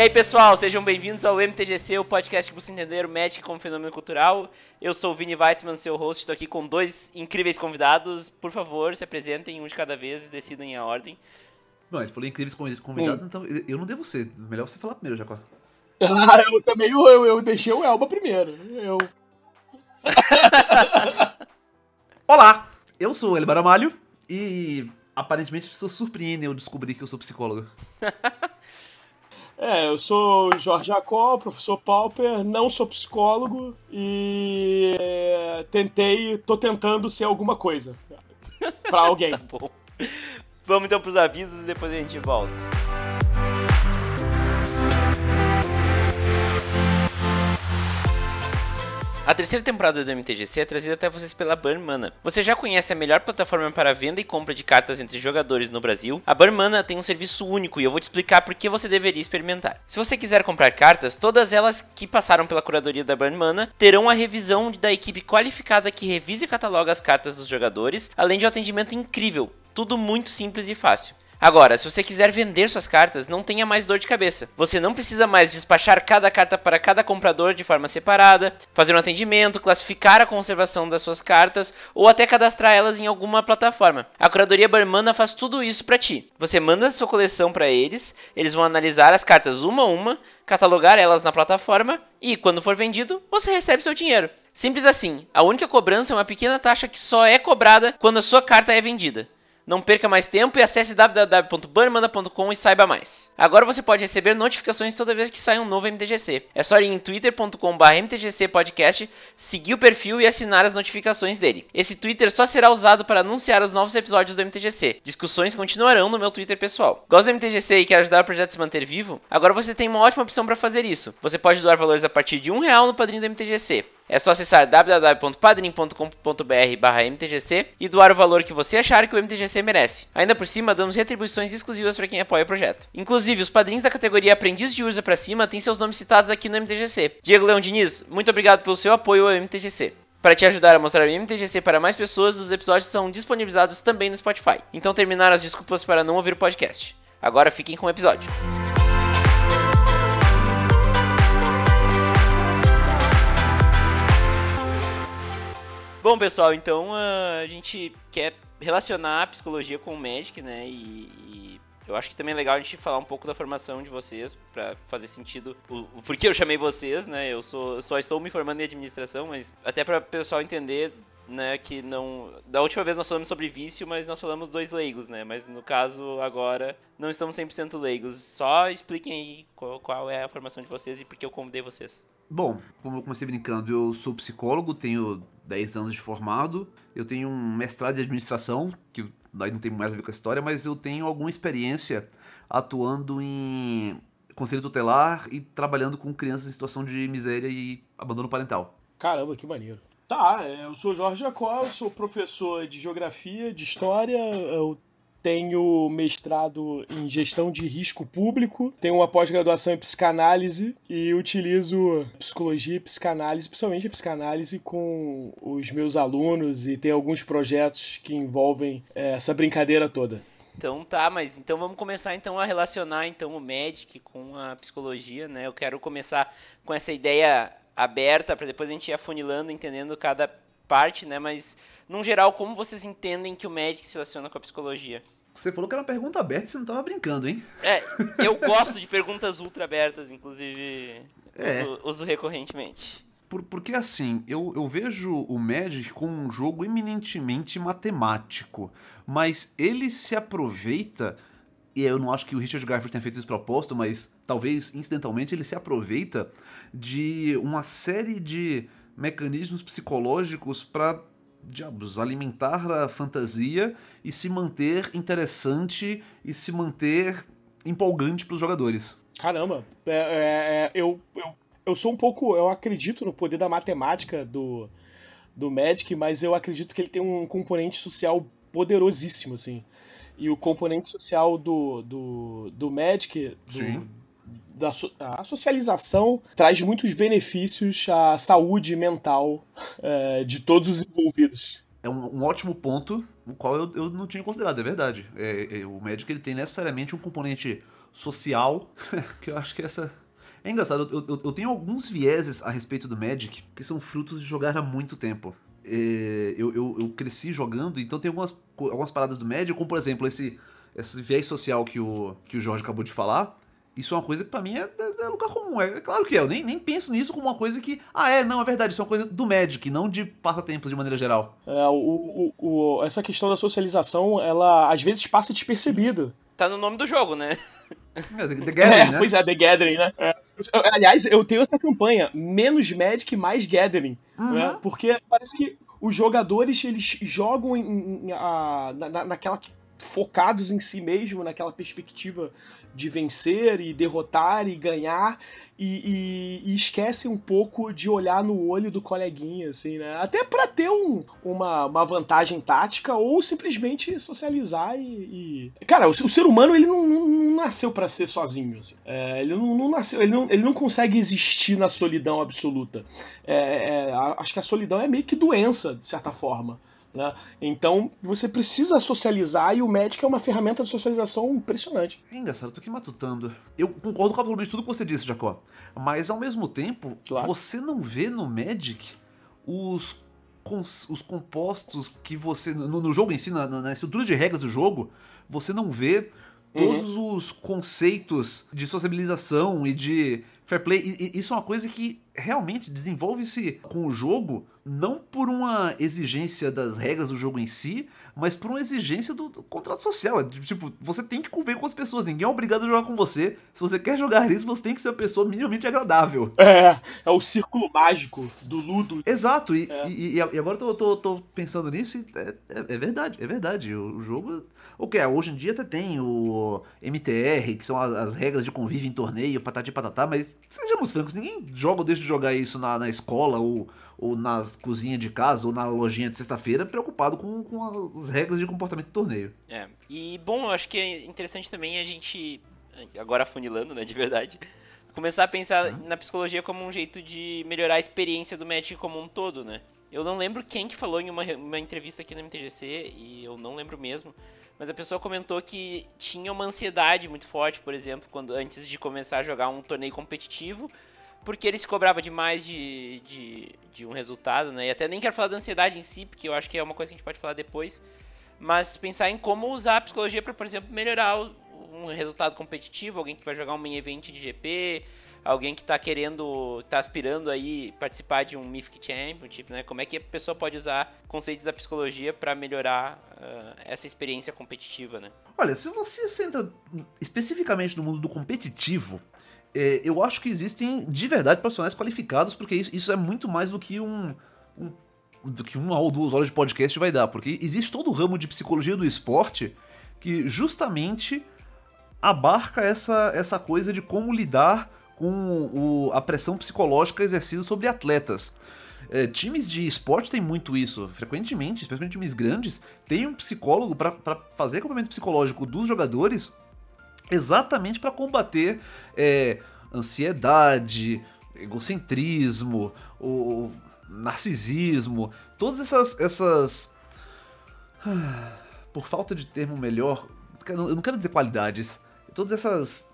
E aí, pessoal, sejam bem-vindos ao MTGC, o podcast que busca entender o Magic como fenômeno cultural. Eu sou o Vini Weitzman, seu host, estou aqui com dois incríveis convidados. Por favor, se apresentem um de cada vez e decidam em a ordem. Bom, a gente falou incríveis convidados, hum. então eu não devo ser. Melhor você falar primeiro, Jacó. Ah, eu também eu, eu deixei o Elba primeiro. Eu. Olá, eu sou o Elba Ramalho e aparentemente as pessoas surpreendem eu descobrir que eu sou psicólogo. É, eu sou Jorge Jacó, professor Pauper, não sou psicólogo e é, tentei, tô tentando ser alguma coisa para alguém. tá bom. Vamos então pros avisos e depois a gente volta. A terceira temporada do MTGC é trazida até vocês pela Burn Mana. Você já conhece a melhor plataforma para venda e compra de cartas entre jogadores no Brasil? A Burn Mana tem um serviço único e eu vou te explicar por que você deveria experimentar. Se você quiser comprar cartas, todas elas que passaram pela curadoria da Burn Mana terão a revisão da equipe qualificada que revisa e cataloga as cartas dos jogadores, além de um atendimento incrível. Tudo muito simples e fácil. Agora, se você quiser vender suas cartas, não tenha mais dor de cabeça. Você não precisa mais despachar cada carta para cada comprador de forma separada, fazer um atendimento, classificar a conservação das suas cartas ou até cadastrar elas em alguma plataforma. A curadoria Barmana faz tudo isso para ti. Você manda sua coleção para eles, eles vão analisar as cartas uma a uma, catalogar elas na plataforma e, quando for vendido, você recebe seu dinheiro. Simples assim. A única cobrança é uma pequena taxa que só é cobrada quando a sua carta é vendida. Não perca mais tempo e acesse www.bannermanda.com e saiba mais. Agora você pode receber notificações toda vez que sai um novo MTGC. É só ir em twitter.com.br mtgcpodcast, seguir o perfil e assinar as notificações dele. Esse Twitter só será usado para anunciar os novos episódios do MTGC. Discussões continuarão no meu Twitter pessoal. Gosta do MTGC e quer ajudar o projeto a se manter vivo? Agora você tem uma ótima opção para fazer isso. Você pode doar valores a partir de um real no padrinho do MTGC. É só acessar www.padrim.com.br/mtgc e doar o valor que você achar que o MTGC merece. Ainda por cima, damos retribuições exclusivas para quem apoia o projeto. Inclusive, os padrinhos da categoria Aprendiz de Urza para cima têm seus nomes citados aqui no MTGC. Diego Leão Diniz, muito obrigado pelo seu apoio ao MTGC. Para te ajudar a mostrar o MTGC para mais pessoas, os episódios são disponibilizados também no Spotify. Então terminaram as desculpas para não ouvir o podcast. Agora fiquem com o episódio. Bom, pessoal, então uh, a gente quer relacionar a psicologia com o Magic, né? E, e, eu acho que também é legal a gente falar um pouco da formação de vocês para fazer sentido o, o porquê eu chamei vocês, né? Eu sou, só estou me formando em administração, mas até para o pessoal entender né, que não. Da última vez nós falamos sobre vício, mas nós falamos dois leigos, né? Mas no caso agora não estamos 100% leigos. Só expliquem aí qual, qual, é a formação de vocês e por que eu convidei vocês. Bom, como eu comecei brincando, eu sou psicólogo, tenho 10 anos de formado. Eu tenho um mestrado de administração, que aí não tem mais a ver com a história, mas eu tenho alguma experiência atuando em conselho tutelar e trabalhando com crianças em situação de miséria e abandono parental. Caramba, que maneiro. Tá, é, eu sou Jorge Jacó, eu sou professor de geografia, de história, eu tenho mestrado em gestão de risco público, tenho uma pós-graduação em psicanálise e utilizo psicologia e psicanálise, principalmente psicanálise, com os meus alunos e tem alguns projetos que envolvem é, essa brincadeira toda. Então tá, mas então vamos começar então a relacionar então o Magic com a psicologia, né? Eu quero começar com essa ideia aberta para depois a gente ir afunilando, entendendo cada parte, né? Mas num geral, como vocês entendem que o Magic se relaciona com a psicologia? Você falou que era uma pergunta aberta e você não estava brincando, hein? É, eu gosto de perguntas ultra abertas, inclusive é. uso, uso recorrentemente. Por, porque assim, eu, eu vejo o Magic como um jogo eminentemente matemático, mas ele se aproveita, e eu não acho que o Richard Garfield tenha feito isso propósito, mas talvez incidentalmente ele se aproveita de uma série de mecanismos psicológicos para diabos, alimentar a fantasia e se manter interessante e se manter empolgante para os jogadores. Caramba, é, é, é, eu, eu, eu sou um pouco. Eu acredito no poder da matemática do, do Magic, mas eu acredito que ele tem um componente social poderosíssimo, assim. E o componente social do, do, do Magic, do, da a socialização traz muitos benefícios à saúde mental é, de todos os envolvidos. é um, um, ótimo ponto, o qual eu, eu não tinha considerado, é verdade. É, é, o Magic ele tem necessariamente um componente social, que eu acho que essa. É engraçado, eu, eu, eu, tenho alguns vieses a respeito do Magic que são frutos de jogar há muito tempo. É, eu, cresci jogando, então tem algumas, algumas paradas do Magic, como por exemplo esse, esse viés social que o, que o Jorge acabou de falar, isso é uma coisa que pra mim é, é, é, lugar comum. É, é, claro que é. Eu nem, nem penso nisso como uma coisa que. Ah, é, não, é verdade. Isso é uma coisa do Magic, não de passatempos de maneira geral. É, o, o, o, essa questão da socialização, ela às vezes passa despercebida. Tá no nome do jogo, né? É, The, the Gathering, é, né? Pois é, The Gathering, né? É. Aliás, eu tenho essa campanha, menos Magic, mais Gathering. Uhum. Né? Porque parece que os jogadores, eles jogam em, em, a, na, naquela focados em si mesmo, naquela perspectiva de vencer e derrotar e ganhar e, e, e esquece um pouco de olhar no olho do coleguinha, assim, né? Até para ter um, uma, uma vantagem tática ou simplesmente socializar e. e... Cara, o, o, ser humano ele não, não, nasceu para ser sozinho, assim. É, ele não, não, nasceu, ele não, ele não consegue existir na solidão absoluta. É, é, acho que a solidão é meio que doença, de certa forma. Né? Então você precisa socializar e o médico é uma ferramenta de socialização impressionante. É engraçado, eu tô aqui matutando. Eu concordo com absolutamente tudo que você disse, Jacó. Mas ao mesmo tempo, claro. você não vê no Magic os, os compostos que você. No, no jogo em si, na, na, estrutura de regras do jogo, você não vê todos uhum. os conceitos de sociabilização e de fair play. Isso é uma coisa que realmente desenvolve-se com o jogo, não por uma exigência das regras do jogo em si, mas por uma exigência do, do contrato social. É, tipo, você tem que conviver com as pessoas, ninguém é obrigado a jogar com você. Se você quer jogar isso, você tem que ser uma pessoa minimamente agradável. É, é o círculo mágico do Ludo. Exato, e, é. e, e, agora eu tô, tô, tô, pensando nisso e é, é, é verdade, é verdade. O, jogo o que é, hoje em dia até tem o MTR, que são as, as, regras de convívio em torneio, patati patatá, mas sejamos francos, ninguém joga ou deixa de jogar isso na, na escola ou, ou na cozinha de casa ou na lojinha de sexta-feira preocupado com, com as regras de comportamento do torneio. É, e bom, eu acho que é interessante também a gente, agora funilando, né, de verdade, começar a pensar na psicologia como um jeito de melhorar a experiência do Magic como um todo, né? Eu não lembro quem que falou em uma, uma entrevista aqui no MTGC, e eu não lembro mesmo, mas a pessoa comentou que tinha uma ansiedade muito forte, por exemplo, quando antes de começar a jogar um torneio competitivo, porque ele se cobrava demais de, de, de um resultado, né? E até nem quero falar da ansiedade em si, porque eu acho que é uma coisa que a gente pode falar depois, mas pensar em como usar a psicologia para, por exemplo, melhorar um resultado competitivo, alguém que vai jogar um main event de GP, alguém que está querendo, está aspirando aí participar de um Mythic Championship, né? Como é que a pessoa pode usar conceitos da psicologia para melhorar uh, essa experiência competitiva, né? Olha, se você entra especificamente no mundo do competitivo, é, eu acho que existem de verdade profissionais qualificados, porque isso, isso é muito mais do que um, um do que uma ou duas horas de podcast vai dar, porque existe todo o ramo de psicologia do esporte que justamente abarca essa, essa coisa de como lidar com o, a pressão psicológica exercida sobre atletas. É, times de esporte têm muito isso. Frequentemente, especialmente times grandes, tem um psicólogo para fazer acompanhamento psicológico dos jogadores exatamente para combater é, ansiedade, egocentrismo, o narcisismo, todas essas, essas. Por falta de termo melhor, eu não quero dizer qualidades, todas essas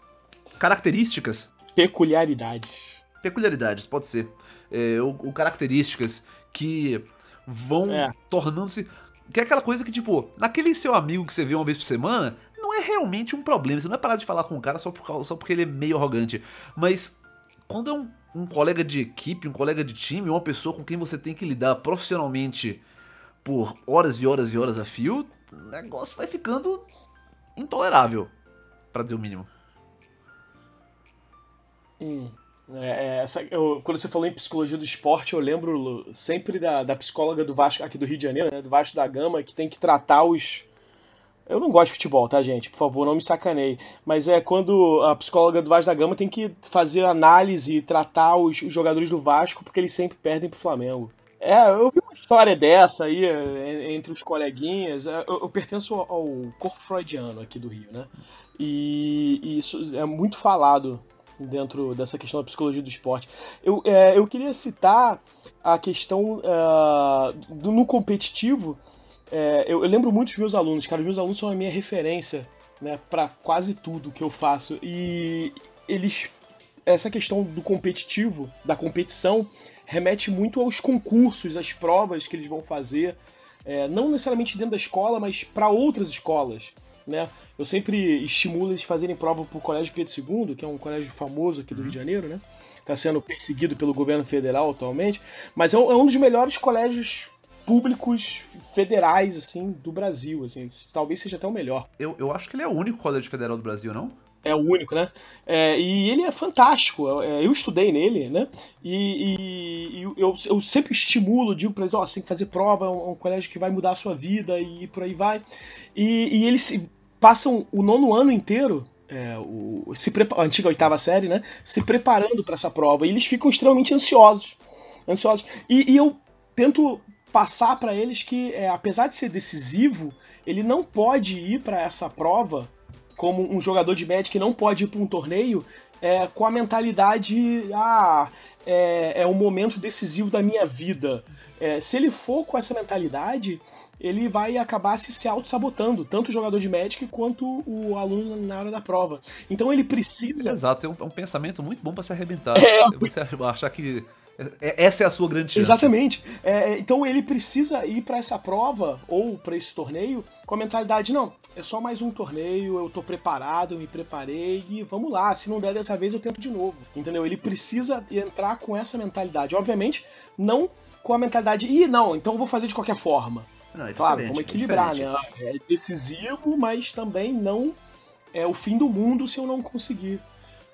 características Peculiaridades. Peculiaridades, pode ser. É, ou, ou, características que vão é. tornando-se. Que é aquela coisa que, tipo, naquele seu amigo que você vê uma vez por semana, é realmente um problema. Você não é parar de falar com o cara só, por, só porque ele é meio arrogante. Mas quando é um, um colega de equipe, um colega de time, uma pessoa com quem você tem que lidar profissionalmente por horas e horas e horas a fio, o negócio vai ficando intolerável, para dizer o mínimo. Hum. É, é, essa, eu, quando você falou em psicologia do esporte, eu lembro sempre da, da psicóloga do Vasco, aqui do Rio de Janeiro, né, do Vasco da Gama, que tem que tratar os. Eu não gosto de futebol, tá, gente? Por favor, não me sacaneie. Mas é quando a psicóloga do Vasco da Gama tem que fazer análise e tratar os, jogadores do Vasco porque eles sempre perdem pro Flamengo. É, eu vi uma história dessa aí é, entre os coleguinhas. É, eu, pertenço ao corpo freudiano aqui do Rio, né? E, e isso é muito falado dentro dessa questão da psicologia do esporte. Eu, é, eu queria citar a questão uh, do, no competitivo. É, eu, eu, lembro muito dos meus alunos, cara. Os meus alunos são a minha referência né, para quase tudo que eu faço. E eles. Essa questão do competitivo, da competição, remete muito aos concursos, às provas que eles vão fazer. É, não necessariamente dentro da escola, mas para outras escolas. Né? Eu sempre estimulo eles fazerem prova para o Colégio Pedro II, que é um colégio famoso aqui do Rio de Janeiro, né? Está sendo perseguido pelo governo federal atualmente, mas é um, é um dos melhores colégios públicos federais assim do Brasil, assim, talvez seja até o melhor. Eu, eu acho que ele é o único colégio federal do Brasil, não? É o único, né? É, e ele é fantástico. Eu, é, eu estudei nele, né? E, e, e eu, eu, sempre estimulo, digo para eles: ó, oh, você tem que fazer prova, é um, um, colégio que vai mudar a sua vida e por aí vai. E, e eles passam o nono ano inteiro é, o, se a antiga oitava série, né? Se preparando para essa prova. E eles ficam extremamente ansiosos. Ansiosos. E, e eu tento passar para eles que, é, apesar de ser decisivo, ele não pode ir para essa prova como um jogador de Magic não pode ir para um torneio é, com a mentalidade: ah, é, é um momento decisivo da minha vida. É, se ele for com essa mentalidade, ele vai acabar se, se auto-sabotando, tanto o jogador de Magic quanto o aluno na hora da prova. Então ele precisa. Exato, é um, é um pensamento muito bom para se arrebentar. É. Você achar que essa é a sua grande chance. Exatamente. É, é então ele precisa ir para essa prova ou para esse torneio com a mentalidade: não, é só mais um torneio, eu tô preparado, eu me preparei e vamos lá. Se não der dessa vez, eu tento de novo. Entendeu? Ele precisa entrar com essa mentalidade. Obviamente, não com a mentalidade: ih, não, então eu vou fazer de qualquer forma. Não, é claro, vamos é equilibrar, é né? É decisivo, mas também não é o fim do mundo se eu não conseguir.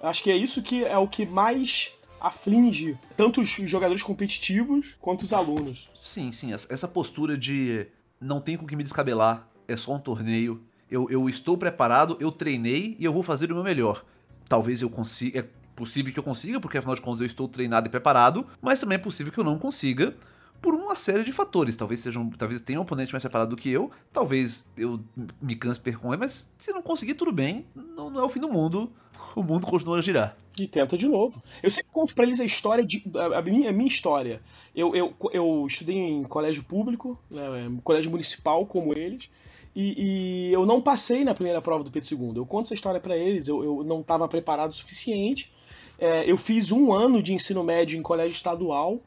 Acho que é isso que é o que mais aflige tanto os jogadores competitivos quanto os alunos. Sim, sim. Essa postura de não tem com que me descabelar, é só um torneio. Eu, eu estou preparado, eu treinei e eu vou fazer o meu melhor. Talvez eu consiga. É possível que eu consiga, porque afinal de contas eu estou treinado e preparado, mas também é possível que eu não consiga por uma série de fatores. Talvez seja um, talvez tenha um oponente mais preparado do que eu, talvez eu me canse percorrer, mas se não conseguir, tudo bem, não, não, é o fim do mundo, o mundo continua a girar. E tenta de novo. Eu sempre conto para eles a história, de, a, minha, a minha história. Eu, eu, eu estudei em colégio público, né, colégio municipal como eles, e, e, eu não passei na primeira prova do Pedro II. Eu conto essa história para eles, eu, eu não estava preparado o suficiente. É, eu fiz um ano de ensino médio em colégio estadual,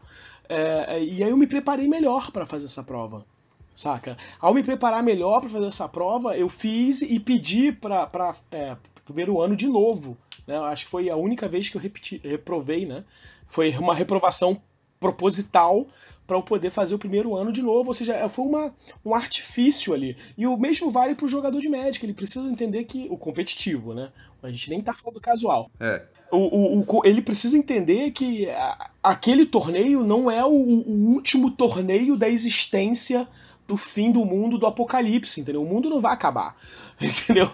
é, e aí eu me preparei melhor para fazer essa prova. Saca? Ao me preparar melhor para fazer essa prova, eu fiz e pedi para é, primeiro ano de novo. Né? Acho que foi a única vez que eu repeti, reprovei, né? Foi uma reprovação proposital para eu poder fazer o primeiro ano de novo. Ou seja, é, foi uma, um artifício ali. E o mesmo vale para o jogador de Magic. Ele precisa entender que. O competitivo, né? A gente nem tá falando do casual. É. O, o, o, ele precisa entender que aquele torneio não é o, o, último torneio da existência do fim do mundo, do apocalipse, entendeu? O mundo não vai acabar, entendeu?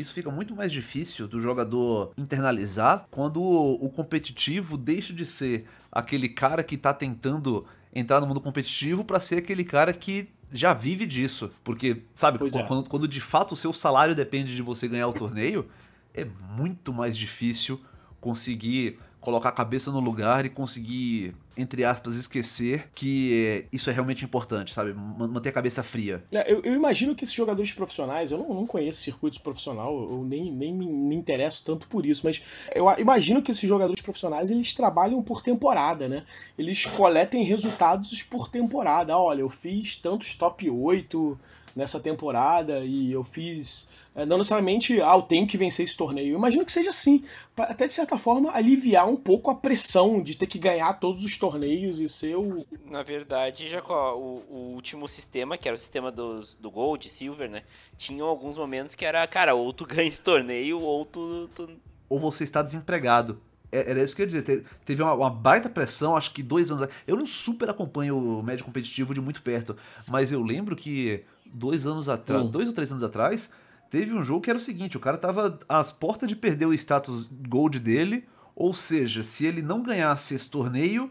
Isso fica muito mais difícil do jogador internalizar quando o competitivo deixa de ser aquele cara que tá tentando entrar no mundo competitivo para ser aquele cara que já vive disso. Porque, sabe, é. quando, quando de fato o seu salário depende de você ganhar o torneio, é muito mais difícil conseguir colocar a cabeça no lugar e conseguir, entre aspas, esquecer que isso é realmente importante, sabe? Manter a cabeça fria. É, eu, eu, imagino que esses jogadores profissionais, eu não, não conheço circuitos profissional, eu nem, nem me, me, interesso tanto por isso, mas eu imagino que esses jogadores profissionais, eles trabalham por temporada, né? Eles coletem resultados por temporada. Olha, eu fiz tantos top 8 nessa temporada e eu fiz é, não necessariamente, ah, eu tenho que vencer esse torneio. Eu imagino que seja assim, para até de certa forma aliviar um pouco a pressão de ter que ganhar todos os torneios e ser o. Na verdade, Jacó, o, o último sistema, que era o sistema dos, do Gold, Silver, né? Tinham alguns momentos que era, cara, ou tu ganha esse torneio, ou tu. tu... Ou você está desempregado. É, era isso que eu ia dizer. Teve uma, uma, baita pressão, acho que dois anos. Eu não super acompanho o médio competitivo de muito perto, mas eu lembro que dois anos atrás, hum. dois ou três anos atrás, teve um jogo que era o seguinte: o cara tava às portas de perder o status gold dele, ou seja, se ele não ganhasse esse torneio,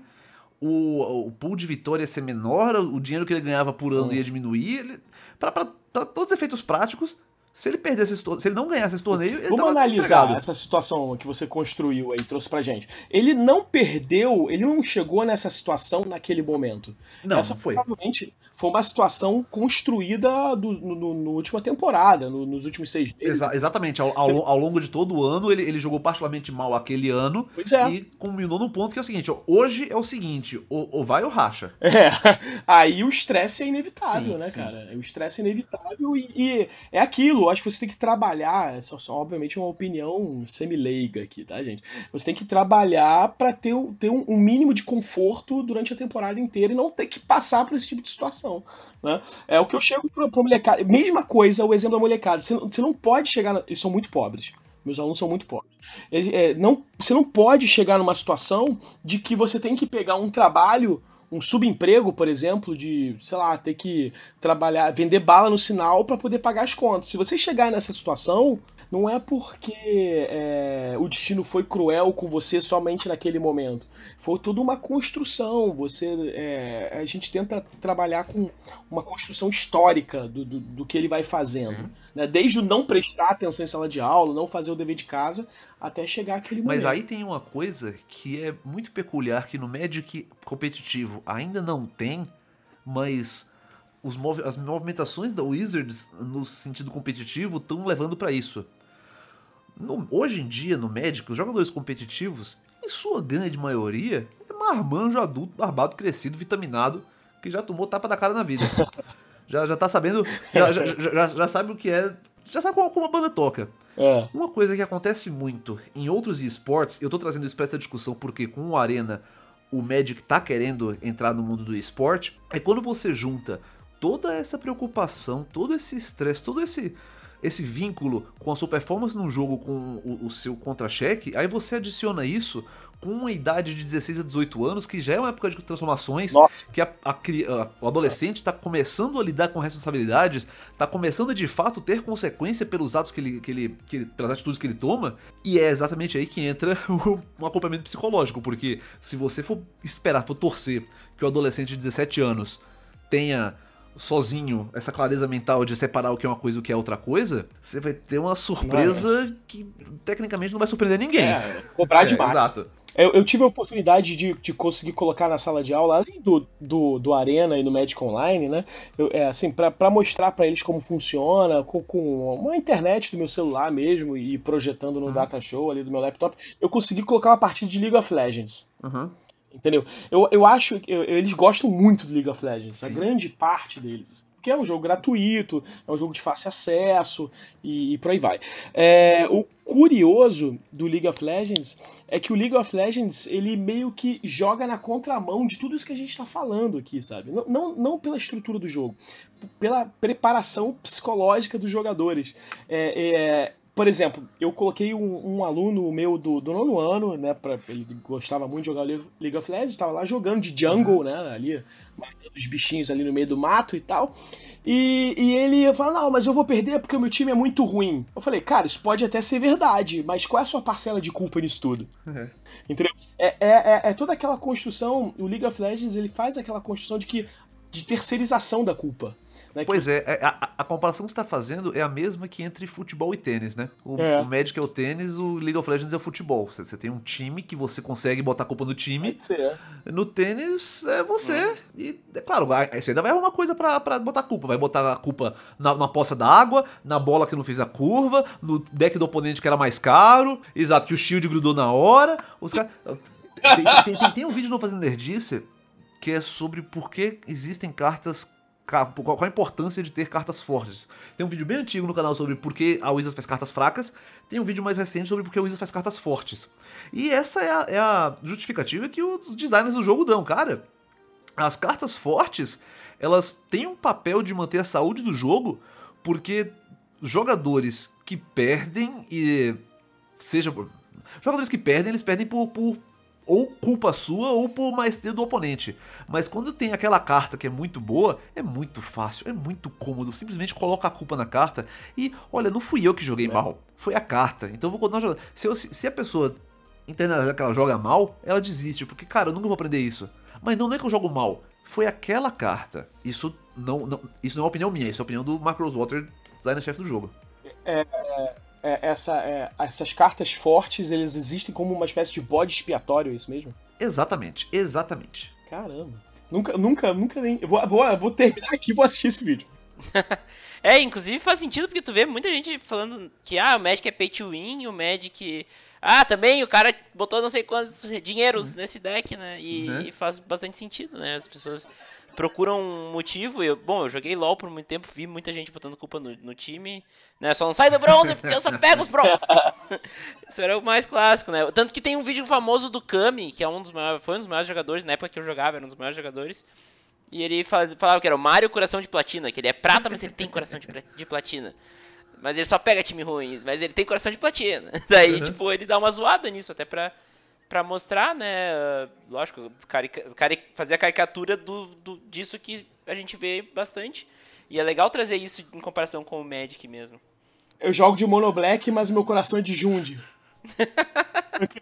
o, o pool de vitória ia ser menor, o dinheiro que ele ganhava por ano ia diminuir. Para todos os efeitos práticos, Se ele perdesse se ele não ganhasse esse torneio, ele Vamos analisar essa situação que você construiu aí, trouxe pra gente. Ele não perdeu, ele não chegou nessa situação naquele momento. Não, essa não foi. provavelmente foi uma situação construída do, no, no, no última temporada, no, nos últimos seis meses. Exa exatamente. Ao, ao, ao, longo de todo o ano, ele, ele jogou particularmente mal aquele ano. É. E culminou num ponto que é o seguinte: ó, hoje é o seguinte, ou, ou vai ou racha. É. Aí o estresse é inevitável, Sim, né, sim. cara? O estresse é inevitável e, e é aquilo. Acho que você tem que trabalhar. É só, obviamente, uma opinião semi-leiga aqui, tá, gente? Você tem que trabalhar pra ter, ter um, um mínimo de conforto durante a temporada inteira e não ter que passar por esse tipo de situação. Né? É o que eu chego pra, pra molecada. Mesma coisa, o exemplo da molecada. Você, você não pode chegar. Na, eles são muito pobres. Meus alunos são muito pobres. Eles, é, não, você não pode chegar numa situação de que você tem que pegar um trabalho, um subemprego, por exemplo, de, sei lá, ter que trabalhar, vender bala no sinal para poder pagar as contas. Se você chegar nessa situação, não é porque é, o destino foi cruel com você somente naquele momento. Foi toda uma construção. Você, é, a gente tenta trabalhar com uma construção histórica do, do, do que ele vai fazendo. Né? Desde o não prestar atenção em sala de aula, não fazer o dever de casa, até chegar aquele momento. Mas aí tem uma coisa que é muito peculiar que no Magic competitivo ainda não tem, mas os movi- as movimentações da Wizards no sentido competitivo estão levando pra isso. No- hoje em dia, no Magic, os jogadores competitivos, em sua grande maioria, é marmanjo adulto, barbado, crescido, vitaminado, que já tomou tapa da cara na vida. já, já tá sabendo, já, já, já- já- já sabe o que é, já sabe como, como a banda toca. É. Uma coisa que acontece muito em outros esportes, eu tô trazendo isso pra essa discussão porque com o Arena o Magic tá querendo entrar no mundo do esporte, é quando você junta toda essa preocupação, todo esse estresse, todo esse esse vínculo com a sua performance num jogo com o, o seu contra-cheque, aí você adiciona isso com uma idade de 16 a 18 anos, que já é uma época de transformações, Nossa. que a- a a- o adolescente está começando a lidar com responsabilidades, está começando a de fato ter consequência pelos atos que ele, que ele, que ele- pelas atitudes que ele toma, e é exatamente aí que entra o, um acompanhamento psicológico, porque se você for esperar, for torcer que o adolescente de 17 anos tenha sozinho essa clareza mental de separar o que é uma coisa e o que é outra coisa, você vai ter uma surpresa que tecnicamente não vai surpreender ninguém. É, cobrar É, demais. Exato. Eu, eu tive a oportunidade de, de conseguir colocar na sala de aula, além do, do, do Arena e do Magic Online, né? Eu, é, assim, pra, pra mostrar pra eles como funciona, com, com uma internet do meu celular mesmo e projetando no data show ali do meu laptop, eu consegui colocar uma partida de League of Legends. Uhum. Entendeu? Eu, eu acho que eles gostam muito do League of Legends, a Sim. grande parte deles. Porque é um jogo gratuito, é um jogo de fácil acesso e, e por aí vai. É, o curioso do League of Legends é que o League of Legends ele meio que joga na contramão de tudo isso que a gente está falando aqui, sabe? Não, não, não pela estrutura do jogo, pela preparação psicológica dos jogadores. É, é, por exemplo, eu coloquei um, um aluno meu do, do nono ano, né? Pra, ele gostava muito de jogar League of Legends, estava lá jogando de jungle, né? Ali, matando os bichinhos ali no meio do mato e tal. E, e ele fala, não, mas eu vou perder porque o meu time é muito ruim. Eu falei, cara, isso pode até ser verdade, mas qual é a sua parcela de culpa nisso tudo? É. Entendeu? É, é, é- é toda aquela construção, o League of Legends ele faz aquela construção de que de terceirização da culpa. Né? Que Pois é, é, a, a comparação que você está fazendo é a mesma que entre futebol e tênis, né? O, É. o Magic é o tênis, o League of Legends é o futebol. Você, você tem um time que você consegue botar a culpa no time. Pode ser. No tênis é você. E, é claro, aí você ainda vai arrumar coisa pra, pra botar a culpa. Vai botar a culpa na, na poça d'água, na bola que não fez a curva, no deck do oponente que era mais caro. Exato, que o shield grudou na hora. Os caras. Tem, tem, tem- tem um vídeo no Fazendo Nerdice que é sobre por que existem cartas. Qual a importância de ter cartas fortes. Tem um vídeo bem antigo no canal sobre por que a Wizards faz cartas fracas. Tem um vídeo mais recente sobre por que a Wizards faz cartas fortes. E essa é a, é a justificativa que os designers do jogo dão, cara. As cartas fortes, elas têm um papel de manter a saúde do jogo, porque jogadores que perdem e seja jogadores que perdem, eles perdem por, por ou culpa sua ou por maestria do oponente. Mas quando tem aquela carta que é muito boa, é muito fácil, é muito cômodo. Simplesmente coloca a culpa na carta e, olha, não fui eu que joguei mal, foi a carta. Então eu vou continuar jogando. Se, eu- se a pessoa internalizar que ela joga mal, ela desiste, porque, cara, eu nunca vou aprender isso. Mas não, não é que eu jogo mal, foi aquela carta. Isso não, não- isso não é uma opinião minha, isso é a opinião do Mark Rosewater, designer-chefe do jogo. é, é, essa, é, essas cartas fortes, eles existem como uma espécie de bode expiatório, é isso mesmo? Exatamente, exatamente. Caramba. Nunca, nunca, nunca nem. Eu vou, vou, vou terminar aqui e vou assistir esse vídeo. é, inclusive faz sentido porque tu vê muita gente falando que ah, o Magic é pay to win, o Magic. Ah, também o cara botou não sei quantos dinheiros uhum. nesse deck, né? E, uhum. e, faz bastante sentido, né? As pessoas procuram um motivo. Eu, bom, eu joguei LOL por muito tempo, vi muita gente botando culpa no, no time. Né? Só não sai do bronze porque eu só pego os bronze. Isso era o mais clássico, né? Tanto que tem um vídeo famoso do Kami, que é um dos maiores, foi um dos maiores jogadores, na época que eu jogava, era um dos maiores jogadores. E ele falava que era o Mario Coração de Platina, que ele é prata, mas ele tem coração de, de platina. Mas ele só pega time ruim, mas ele tem coração de platina. Daí, uhum. tipo, ele dá uma zoada nisso, até pra, pra mostrar, né? Lógico, carica, carica, fazer a caricatura do, do, disso que a gente vê bastante. E é legal trazer isso em comparação com o Magic mesmo. Eu jogo de Mono Black, mas meu coração é de Jundi.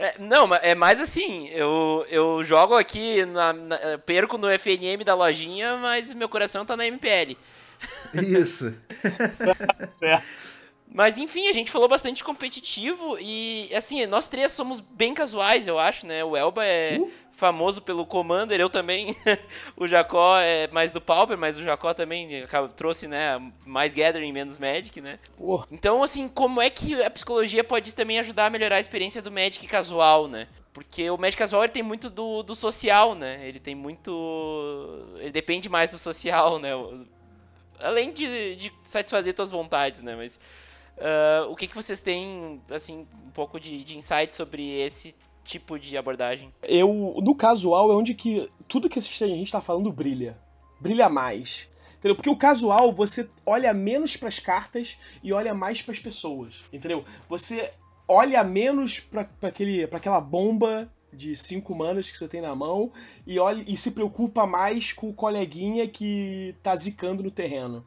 É, não, é mais assim, eu, eu jogo aqui, na, na, perco no FNM da lojinha, mas meu coração tá na MPL. Isso. certo. Mas enfim, a gente falou bastante competitivo e assim, nós três somos bem casuais, eu acho, né? O Elba é uh. famoso pelo Commander, eu também. o Jacó é mais do Pauper, mas o Jacó também trouxe, né, mais Gathering, menos Magic, né? Uh. Então, assim, como é que a psicologia pode também ajudar a melhorar a experiência do Magic casual, né? Porque o Magic casual ele tem muito do, do social, né? Ele tem muito. Ele depende mais do social, né? Além de, de satisfazer suas vontades, né? Mas Uh, o que, que vocês têm, assim, um pouco de, de insight sobre esse tipo de abordagem? Eu, no casual, é onde que tudo que a gente está falando brilha. Brilha mais. Entendeu? Porque o casual, você olha menos para as cartas e olha mais para as pessoas. Entendeu? Você olha menos para aquela bomba de cinco manas que você tem na mão e olha e se preocupa mais com o coleguinha que tá zicando no terreno.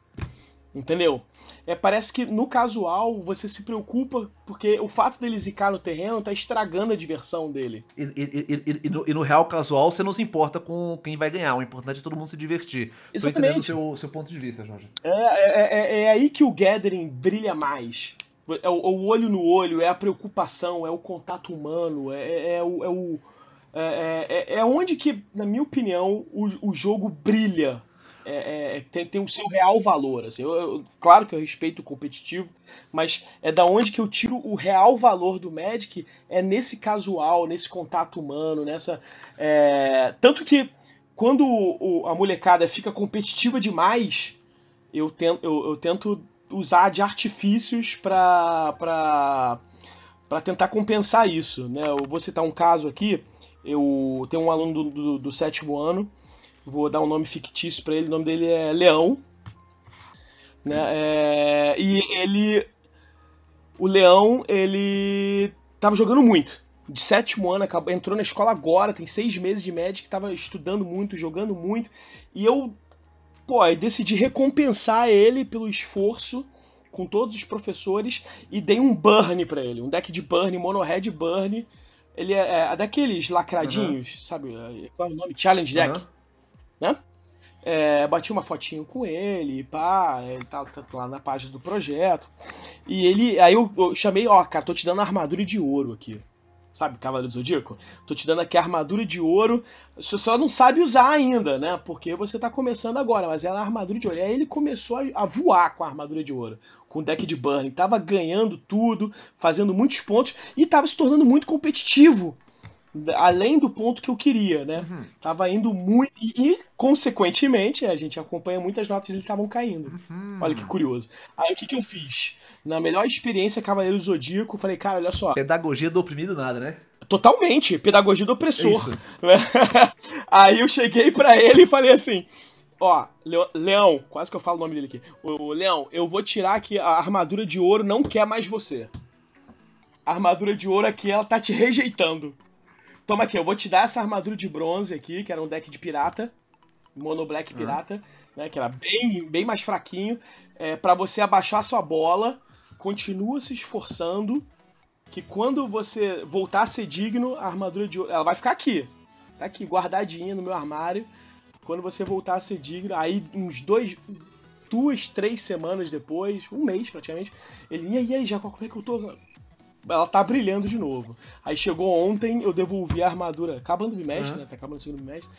Entendeu? É, parece que no casual você se preocupa porque o fato dele zicar no terreno tá estragando a diversão dele. E, e, e, e no, no, real casual você não se importa com quem vai ganhar, o importante é todo mundo se divertir. Exatamente. Tô entendendo o seu, seu ponto de vista, Jorge. É, é, é, é aí que o Gathering brilha mais. É o, o, olho no olho, é a preocupação, é o contato humano, é, é, é o. É, o é, é, onde que, na minha opinião, o, o jogo brilha é, é, tem, tem o seu real valor. Assim. Eu, eu, claro que eu respeito o competitivo, mas é da onde que eu tiro o real valor do Magic é nesse casual, nesse contato humano, nessa. É... Tanto que quando o, a molecada fica competitiva demais, eu tento, eu, eu tento usar de artifícios para para tentar compensar isso. Né? Eu vou citar um caso aqui. Eu tenho um aluno do, do, do sétimo ano vou dar um nome fictício para ele, o nome dele é Leão. Né? É, e ele. O Leão, ele tava jogando muito. De sétimo ano, acabou, entrou na escola agora, tem seis meses de médico, tava estudando muito, jogando muito. E eu, pô, eu decidi recompensar ele pelo esforço com todos os professores e dei um burn para ele, um deck de burn, mono red burn. Ele é, é daqueles lacradinhos, uhum. sabe? Qual é o nome? Challenge deck. Uhum né? É, bati uma fotinho com ele, pá, ele tá, tá, lá na página do projeto. E ele. Aí eu, eu, chamei, ó, cara, tô te dando armadura de ouro aqui. Sabe, Cavaleiro Zodíaco? Tô te dando aqui a armadura de ouro. Você só não sabe usar ainda, né? Porque você tá começando agora, mas ela é a armadura de ouro. E aí ele começou a, a voar com a armadura de ouro, com o deck de burning. Tava ganhando tudo, fazendo muitos pontos e tava se tornando muito competitivo além do ponto que eu queria, né? Uhum. Tava indo muito. E, e, consequentemente, a gente acompanha muitas notas dele estavam caindo. Uhum. Olha que curioso. Aí o que, que eu fiz? Na melhor experiência Cavaleiro Zodíaco, falei, cara, olha só. Pedagogia do oprimido nada, né? Totalmente, pedagogia do opressor. Aí eu cheguei para ele e falei assim: Ó, Leão, quase que eu falo o nome dele aqui. O, Leão, eu vou tirar aqui a armadura de ouro, não quer mais você. A armadura de ouro aqui, ela tá te rejeitando. Toma aqui, eu vou te dar essa armadura de bronze aqui, que era um deck de pirata. Mono Black Pirata, uhum. né? Que era bem, bem mais fraquinho. É, para você abaixar sua bola, continua se esforçando. Que quando você voltar a ser digno, a armadura de ouro. Ela vai ficar aqui. Tá aqui, guardadinha no meu armário. Quando você voltar a ser digno, aí uns dois. duas, três semanas depois, um mês praticamente, ele, e aí, e aí, Jacó, como é que eu tô? Ela tá brilhando de novo. Aí chegou ontem, eu devolvi a armadura, acabando o bimestre, uhum. né? Tá acabando o segundo bimestre.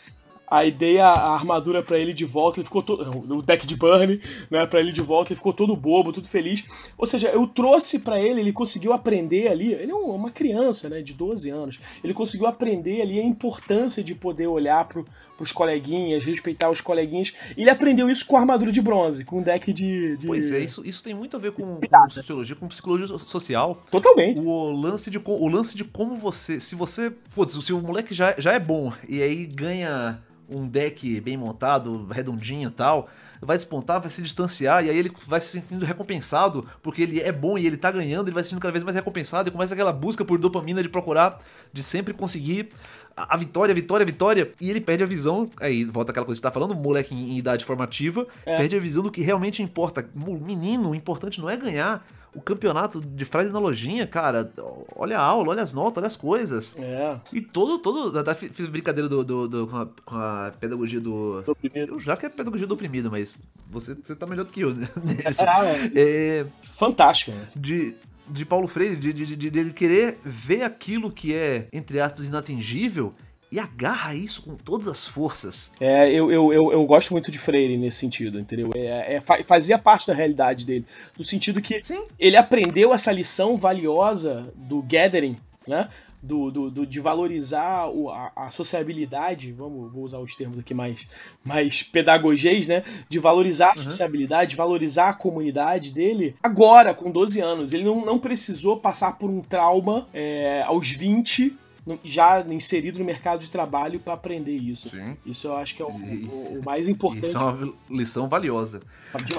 Aí dei a, a armadura para ele de volta, ele ficou todo. O deck de burn, né? Pra ele de volta, ele ficou todo bobo, tudo feliz. Ou seja, eu trouxe para ele, ele conseguiu aprender ali. Ele é uma criança, né? De 12 anos. Ele conseguiu aprender ali a importância de poder olhar pro, pros coleguinhas, respeitar os coleguinhas. Ele aprendeu isso com armadura de bronze, com um deck de. de... Pois é, isso, isso tem muito a ver com, com sociologia, com psicologia social. Totalmente. O lance de, o lance de como você. Se você. Putz, se o moleque já, já é bom e aí ganha um deck bem montado, redondinho e tal, vai despontar, vai se distanciar, e aí ele vai se sentindo recompensado, porque ele é bom e ele tá ganhando, ele vai se sentindo cada vez mais recompensado, e começa aquela busca por dopamina de procurar, de sempre conseguir a, vitória, a vitória, a vitória, e ele perde a visão, aí volta aquela coisa que você tá falando, moleque em, em idade formativa, é. perde a visão do que realmente importa. Menino, o importante não é ganhar, o campeonato de lojinha, cara, olha a aula, olha as notas, olha as coisas. É. E todo, todo. Até fiz brincadeira do, do, do com, a, com, a, pedagogia do. do oprimido. Eu já que é pedagogia do oprimido, mas você, você tá melhor do que eu nisso. É, é. Fantástico, né? De, de Paulo Freire, de, de, de, de querer ver aquilo que é, entre aspas, inatingível e agarra isso com todas as forças. É, eu, eu, eu, eu gosto muito de Freire nesse sentido, entendeu? É, é, fazia parte da realidade dele. No sentido que Sim. ele aprendeu essa lição valiosa do gathering, né? Do, do, do, de valorizar o, a, a, sociabilidade, vamos, vou usar os termos aqui mais, mais pedagogês, né? De valorizar a uhum. sociabilidade, valorizar a comunidade dele agora, com 12 anos. Ele não, não precisou passar por um trauma é, aos 20 já inserido no mercado de trabalho para aprender isso. Sim. Isso eu acho que é o, o, o, mais importante. Isso é uma lição valiosa.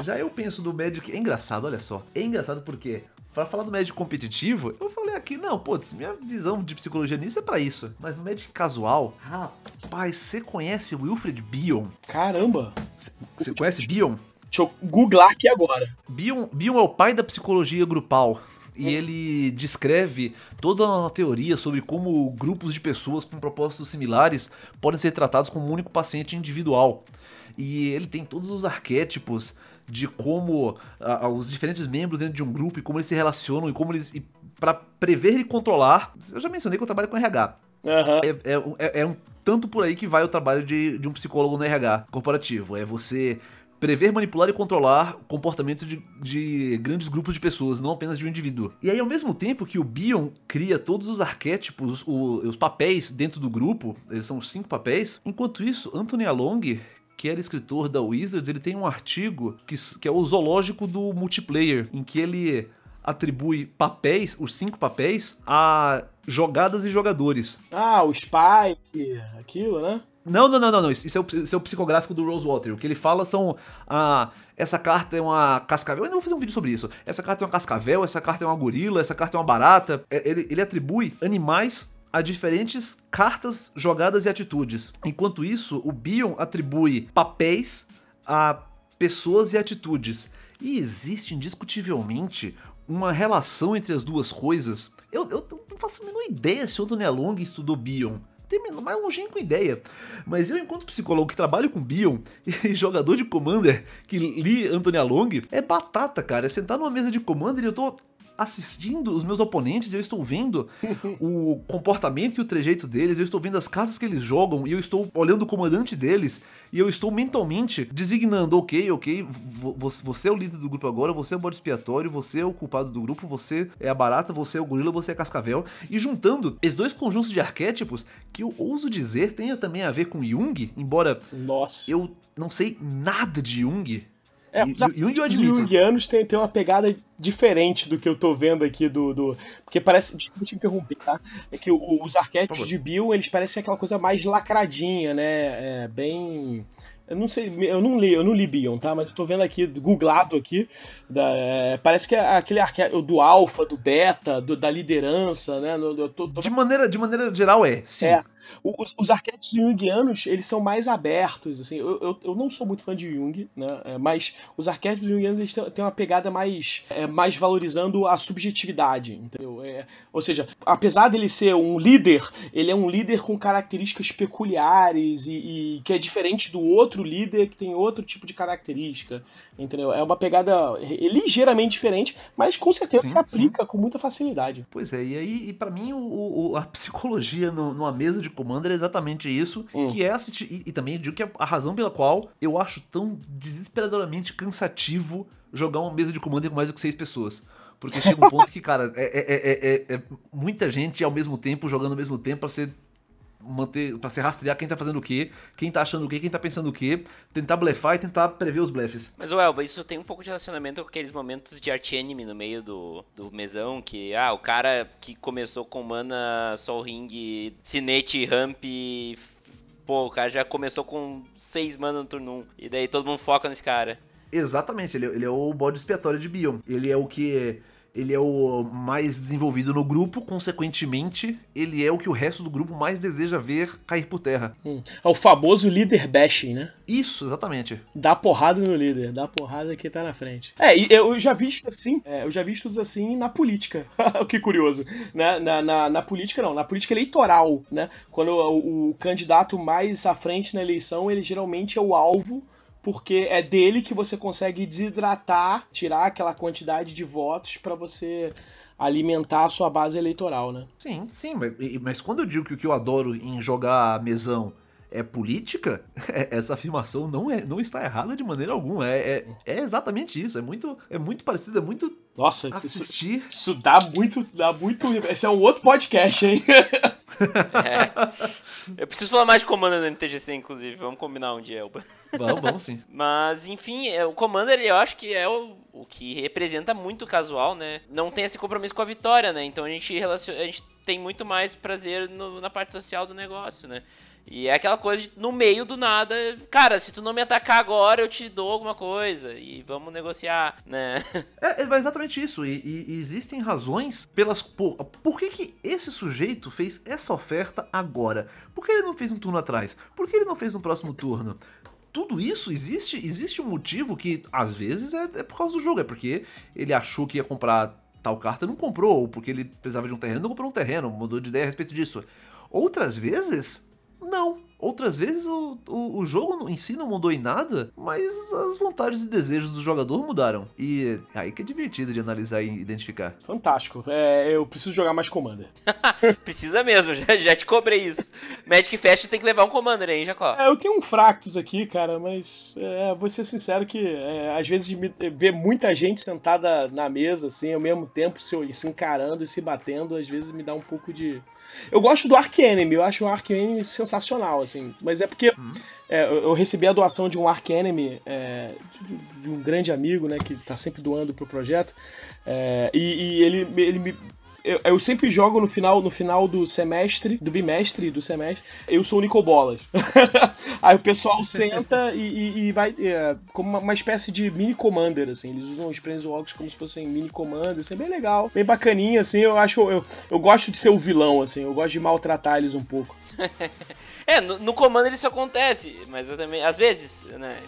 Já eu penso do médico. É engraçado, olha só. É engraçado porque. Para falar do médico competitivo, eu falei aqui, não, putz, minha visão de psicologia nisso é para isso. Mas no médico casual, rapaz, você conhece o Wilfred Bion? Caramba! Você conhece Bion? Deixa eu googlar aqui agora. Bion, Bion é o pai da psicologia grupal e ele descreve toda uma teoria sobre como grupos de pessoas com propósitos similares podem ser tratados como um único paciente individual. E ele tem todos os arquétipos de como a, os diferentes membros dentro de um grupo e como eles se relacionam e como eles. para prever e controlar. Eu já mencionei que eu trabalho com RH. Uhum. É, é, é, é, um tanto por aí que vai o trabalho de, de um psicólogo no RH corporativo. É você prever, manipular e controlar o comportamento de, de, grandes grupos de pessoas, não apenas de um indivíduo. E aí, ao mesmo tempo que o Bion cria todos os arquétipos, o, os papéis dentro do grupo, eles são cinco papéis, enquanto isso, Anthony Along que era escritor da Wizards, ele tem um artigo que, que é o zoológico do multiplayer, em que ele atribui papéis, os cinco papéis, a jogadas e jogadores. Ah, o Spike, aquilo, né? Não, não, não, não, não. Isso, é o, isso é o psicográfico do Rosewater. O que ele fala são. Ah, essa carta é uma cascavel. Eu não vou fazer um vídeo sobre isso. Essa carta é uma cascavel, essa carta é uma gorila, essa carta é uma barata. É, ele, ele atribui animais a diferentes cartas, jogadas e atitudes. Enquanto isso, o Bion atribui papéis a pessoas e atitudes. E existe indiscutivelmente uma relação entre as duas coisas. Eu, eu não faço a menor ideia se o Anthony Long estudou Bion tem mais longínqua ideia. Mas eu, enquanto psicólogo que trabalho com Bion e jogador de Commander que li Anthony Along, é batata, cara. É sentar numa mesa de Commander e eu tô assistindo os meus oponentes, eu estou vendo o comportamento e o trejeito deles, eu estou vendo as casas que eles jogam e eu estou olhando o comandante deles e eu estou mentalmente designando, ok, ok, você é o líder do grupo agora, você é o bode expiatório, você é o culpado do grupo, você é a barata, você é o gorila, você é cascavel, e juntando esses dois conjuntos de arquétipos que eu ouso dizer tenha também a ver com Jung, embora Nossa. eu não sei nada de Jung, é, e, Jung eu admito. Os Jungianos têm, têm uma pegada diferente do que eu tô vendo aqui do. do porque parece. Desculpa te interromper, tá? É que o, os arquétipos de Bill, eles parecem aquela coisa mais lacradinha, né? É bem. Eu não sei, eu não li, eu não li Bion, tá? Mas eu tô vendo aqui, googlado aqui, da, é, parece que é aquele arquétipo do alfa, do beta, do, da liderança, né? No, tô... De, maneira, de maneira geral é, sim. É. Os, os arquétipos junguianos, eles são mais abertos, assim, eu, eu, eu, não sou muito fã de Jung, né, é, mas os arquétipos junguianos, eles têm, têm uma pegada mais, é, mais valorizando a subjetividade, entendeu? É, ou seja, apesar dele ser um líder, ele é um líder com características peculiares e, e que é diferente do outro líder que tem outro tipo de característica, entendeu? É uma pegada ligeiramente diferente, mas com certeza sim, se aplica sim. com muita facilidade. Pois é, e aí, e para mim, o, o, a psicologia no, numa mesa de Commander é exatamente isso, hum. que é assistir. E, e também digo que é a razão pela qual eu acho tão desesperadoramente cansativo jogar uma mesa de Commander com mais do que seis pessoas. Porque chega um ponto que, cara, é, é, é, é, muita gente ao mesmo tempo, jogando ao mesmo tempo pra ser manter para se rastrear quem tá fazendo o quê, quem tá achando o quê, quem tá pensando o quê, tentar blefar e tentar prever os blefs. Mas o Elba, isso tem um pouco de relacionamento com aqueles momentos de art anime no meio do, do mesão, que ah, o cara que começou com mana, Sol Ring, Sinete, Ramp, pô, o cara já começou com seis mana no turno 1, e daí todo mundo foca nesse cara. Exatamente, ele, ele é o bode expiatório de Bion. Ele é o que ele é o mais desenvolvido no grupo, consequentemente, ele é o que o resto do grupo mais deseja ver cair por terra. Hum. É o famoso líder bashing, né? Isso, exatamente. Dá porrada no líder, dá porrada que tá na frente. É, e eu já vi isso assim, é, eu já vi estudos assim na política. que curioso. Né? Na, na, na, política, não, na política eleitoral, né? Quando o, o candidato mais à frente na eleição, ele geralmente é o alvo porque é dele que você consegue desidratar, tirar aquela quantidade de votos para você alimentar a sua base eleitoral, né? Sim, sim, mas, mas quando eu digo que o que eu adoro em jogar mesão é política, é, essa afirmação não, é, não está errada de maneira alguma. É, é, é, exatamente isso. É muito, é muito parecido, é muito. Nossa, assistir. Isso, isso dá muito, dá muito. Esse é um outro podcast, hein? É. Eu preciso falar mais de Commander no MTGC, inclusive. Vamos combinar um dia, Elba. Vamos, vamos sim. Mas, enfim, é, o Commander eu acho que é o, o que representa muito o casual, né? Não tem esse compromisso com a vitória, né? Então a gente, relaciona, a gente tem muito mais prazer no, na parte social do negócio, né? E é aquela coisa de, no meio do nada, cara, se tu não me atacar agora, eu te dou alguma coisa e vamos negociar, né? É, é exatamente isso. E, e, e, existem razões pelas. Por, por que, que esse sujeito fez essa oferta agora? Por que ele não fez um turno atrás? Por que ele não fez no próximo turno? tudo isso existe existe um motivo que às vezes é, é, por causa do jogo, é porque ele achou que ia comprar tal carta não comprou, ou porque ele precisava de um terreno não comprou um terreno, mudou de ideia a respeito disso. Outras vezes não. Outras vezes o, o, o, jogo em si não mudou em nada, mas as vontades e desejos do jogador mudaram. E aí que é divertido de analisar e identificar. Fantástico. É, eu preciso jogar mais Commander. Precisa mesmo, já, já te cobrei isso. Magic Fest tem que levar um Commander aí, Jacó. É, eu tenho um Fractus aqui, cara, mas é, vou ser sincero que é, às vezes ver muita gente sentada na mesa, assim, ao mesmo tempo se, se encarando e se batendo, às vezes me dá um pouco de eu gosto do Ark Enemy, eu acho o Ark Enemy sensacional, assim. Mas é porque uhum. é, eu recebi a doação de um Ark Enemy é, de, de, um grande amigo, né, que tá sempre doando pro projeto. É, e, e ele, ele me eu, eu, sempre jogo no final, no final do semestre, do bimestre do semestre, eu sou o Nicobolas. Aí o pessoal senta e, e, e vai é, como uma, uma, espécie de mini commander, assim. Eles usam os Planeswalkers como se fossem mini commander, assim, é bem legal, bem bacaninha, assim. Eu acho eu, eu, eu gosto de ser o vilão, assim, eu gosto de maltratar eles um pouco. é, no, no commander isso acontece, mas eu também, às vezes, né?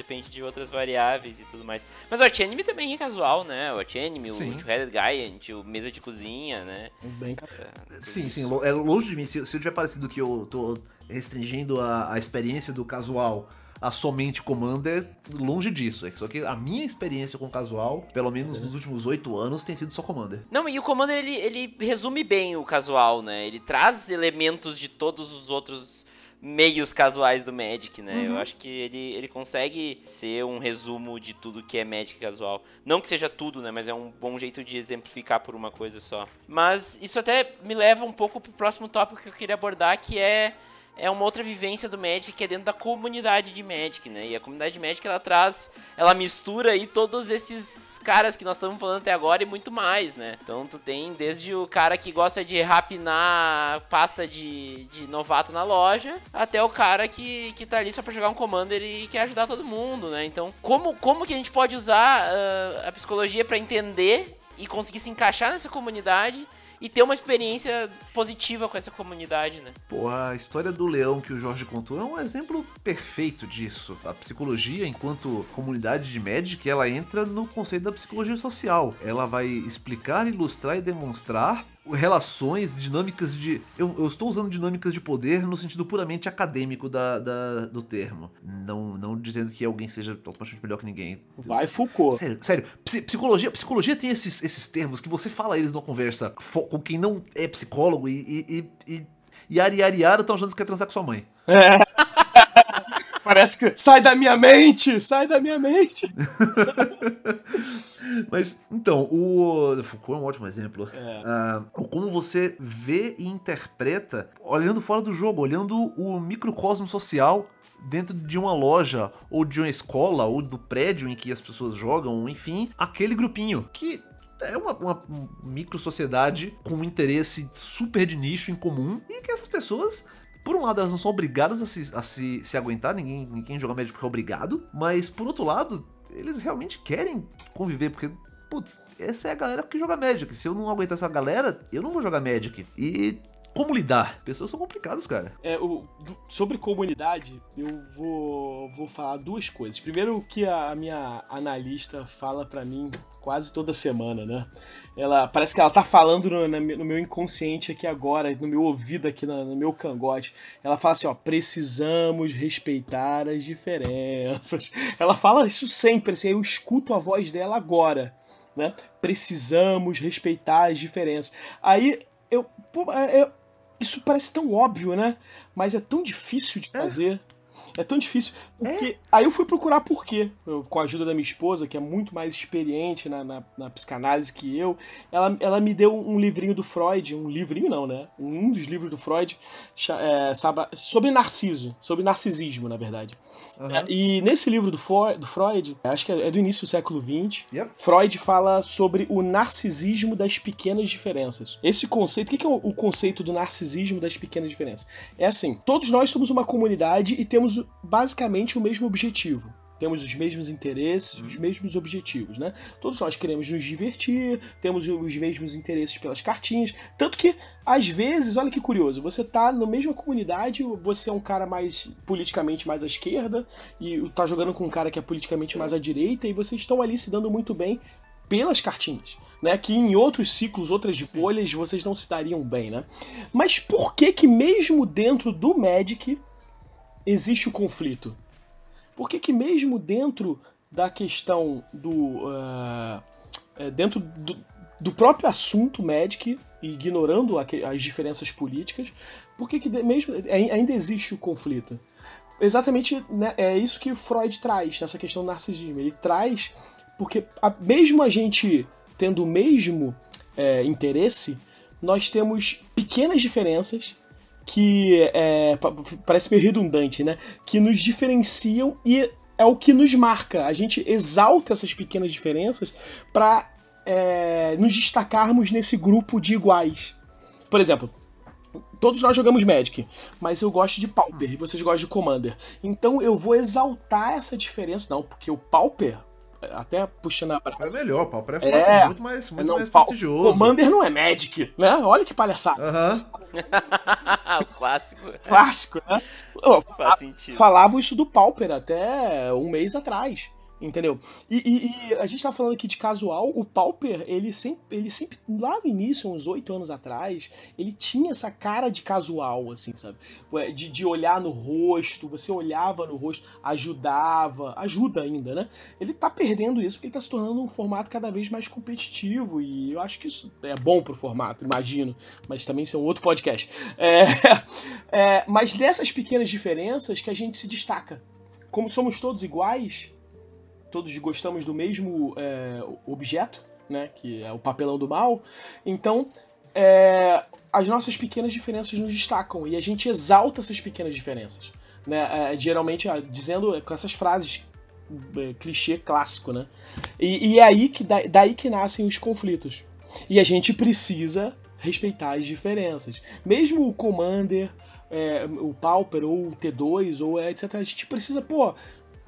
depende de outras variáveis e tudo mais. Mas o Art Anime também é casual, né? O Art Anime, sim. o Two-Headed Giant, o Mesa de Cozinha, né? Bem é, Sim, sim, é longe de mim. Se, se eu tiver parecido que eu tô restringindo a, a experiência do casual a somente Commander, longe disso. É só que a minha experiência com casual, pelo menos nos últimos oito anos, tem sido só Commander. Não, e o Commander ele, ele resume bem o casual, né? Ele traz elementos de todos os outros meios casuais do Magic, né? Uhum. Eu acho que ele, ele consegue ser um resumo de tudo que é Magic casual. Não que seja tudo, né? Mas é um bom jeito de exemplificar por uma coisa só. Mas isso até me leva um pouco pro próximo tópico que eu queria abordar, que é é uma outra vivência do Magic que é dentro da comunidade de Magic, né? E a comunidade de Magic ela traz, ela mistura aí todos esses caras que nós estamos falando até agora e muito mais, né? Então tu tem desde o cara que gosta de rapinar pasta de, de novato na loja, até o cara que, que tá ali só pra jogar um Commander e quer ajudar todo mundo, né? Então, como, como que a gente pode usar uh, a psicologia para entender e conseguir se encaixar nessa comunidade e ter uma experiência positiva com essa comunidade, né? Pô, a história do leão que o Jorge contou é um exemplo perfeito disso. A psicologia, enquanto comunidade de Magic, ela entra no conceito da psicologia social. Ela vai explicar, ilustrar e demonstrar relações, dinâmicas de. Eu, eu, estou usando dinâmicas de poder no sentido puramente acadêmico da, da, do termo. Não, não dizendo que alguém seja automaticamente melhor que ninguém. Vai Foucault. Sério, sério. Psicologia, psicologia tem esses, esses termos que você fala eles numa conversa com quem não é psicólogo e. e, e, e Yari Yari Yara estão achando que quer transar com sua mãe. É. Parece que sai da minha mente, sai da minha mente. Mas, então, o Foucault é um ótimo exemplo. É. Uh, como você vê e interpreta, olhando fora do jogo, olhando o microcosmo social dentro de uma loja, ou de uma escola, ou do prédio em que as pessoas jogam, enfim, aquele grupinho que é uma, uma micro sociedade com um interesse super de nicho em comum e que essas pessoas por um lado, elas não são obrigadas a se, a se, se aguentar, ninguém, ninguém joga médico porque é obrigado, mas por outro lado, eles realmente querem conviver, porque, putz, essa é a galera que joga Magic. Se eu não aguentar essa galera, eu não vou jogar Magic. E como lidar? Pessoas são complicadas, cara. É, o, sobre comunidade, eu vou, vou falar duas coisas. Primeiro, o que a minha analista fala para mim quase toda semana, né? Ela parece que ela tá falando no, no meu inconsciente aqui agora, no meu ouvido aqui, no, no, meu cangote. Ela fala assim, ó, precisamos respeitar as diferenças. Ela fala isso sempre, assim, eu escuto a voz dela agora, né? Precisamos respeitar as diferenças. Aí eu, é, eu isso parece tão óbvio, né? Mas é tão difícil de é. fazer. É. É tão difícil. Porque... É? Aí eu fui procurar por quê. Eu, com a ajuda da minha esposa, que é muito mais experiente na, na, na, psicanálise que eu, ela, ela me deu um livrinho do Freud, um livrinho não, né? Um dos livros do Freud é, sobre Narciso, sobre narcisismo, na verdade. Uhum. É, e nesse livro do, For, do Freud, acho que é do início do século XX, yep. Freud fala sobre o narcisismo das pequenas diferenças. Esse conceito, o que é o conceito do narcisismo das pequenas diferenças? É assim, todos nós somos uma comunidade e temos basicamente o mesmo objetivo. Temos os mesmos interesses, os mesmos objetivos, né? Todos nós queremos nos divertir, temos os mesmos interesses pelas cartinhas. Tanto que, às vezes, olha que curioso, você tá na mesma comunidade, você é um cara mais politicamente mais à esquerda, e tá jogando com um cara que é politicamente mais à direita, e vocês estão ali se dando muito bem pelas cartinhas, né? Que em outros ciclos, outras bolhas, vocês não se dariam bem, né? Mas por que que mesmo dentro do Magic existe o conflito? Por que, que mesmo dentro da questão do. Uh, dentro do, do, próprio assunto Magic, ignorando as diferenças políticas, por que, que mesmo ainda existe o conflito? Exatamente né, é isso que Freud traz nessa questão do narcisismo. Ele traz porque a, mesmo a gente tendo o mesmo é, interesse, nós temos pequenas diferenças que é, parece meio redundante, né? Que nos diferenciam e é o que nos marca. A gente exalta essas pequenas diferenças para é, nos destacarmos nesse grupo de iguais. Por exemplo, todos nós jogamos Magic, mas eu gosto de Pauper e vocês gostam de Commander. Então eu vou exaltar essa diferença, não, porque o Pauper até puxando a brasa. É melhor, Pauper é, é muito mais, muito não, mais prestigioso. Commander não é Magic, né? Olha que palhaçada. Uhum. clássico. Clássico, né? Faz sentido. Falava isso do Pauper até um mês atrás. Entendeu? E, e, e, a gente tá falando aqui de casual, o Pauper, ele sempre, ele sempre, lá no início, uns oito anos atrás, ele tinha essa cara de casual, assim, sabe? De, de olhar no rosto, você olhava no rosto, ajudava, ajuda ainda, né? Ele tá perdendo isso porque ele tá se tornando um formato cada vez mais competitivo e eu acho que isso é bom pro formato, imagino, mas também isso é um outro podcast. É, é, mas dessas pequenas diferenças que a gente se destaca. Como somos todos iguais, todos gostamos do mesmo é, objeto, né, que é o papelão do mal. Então, é, as nossas pequenas diferenças nos destacam e a gente exalta essas pequenas diferenças, né? É, geralmente é, dizendo com essas frases é, clichê clássico, né? E, e é aí que da, daí que nascem os conflitos. E a gente precisa respeitar as diferenças. Mesmo o Commander, é, o Pauper ou o T2 ou etc. A gente precisa, pô,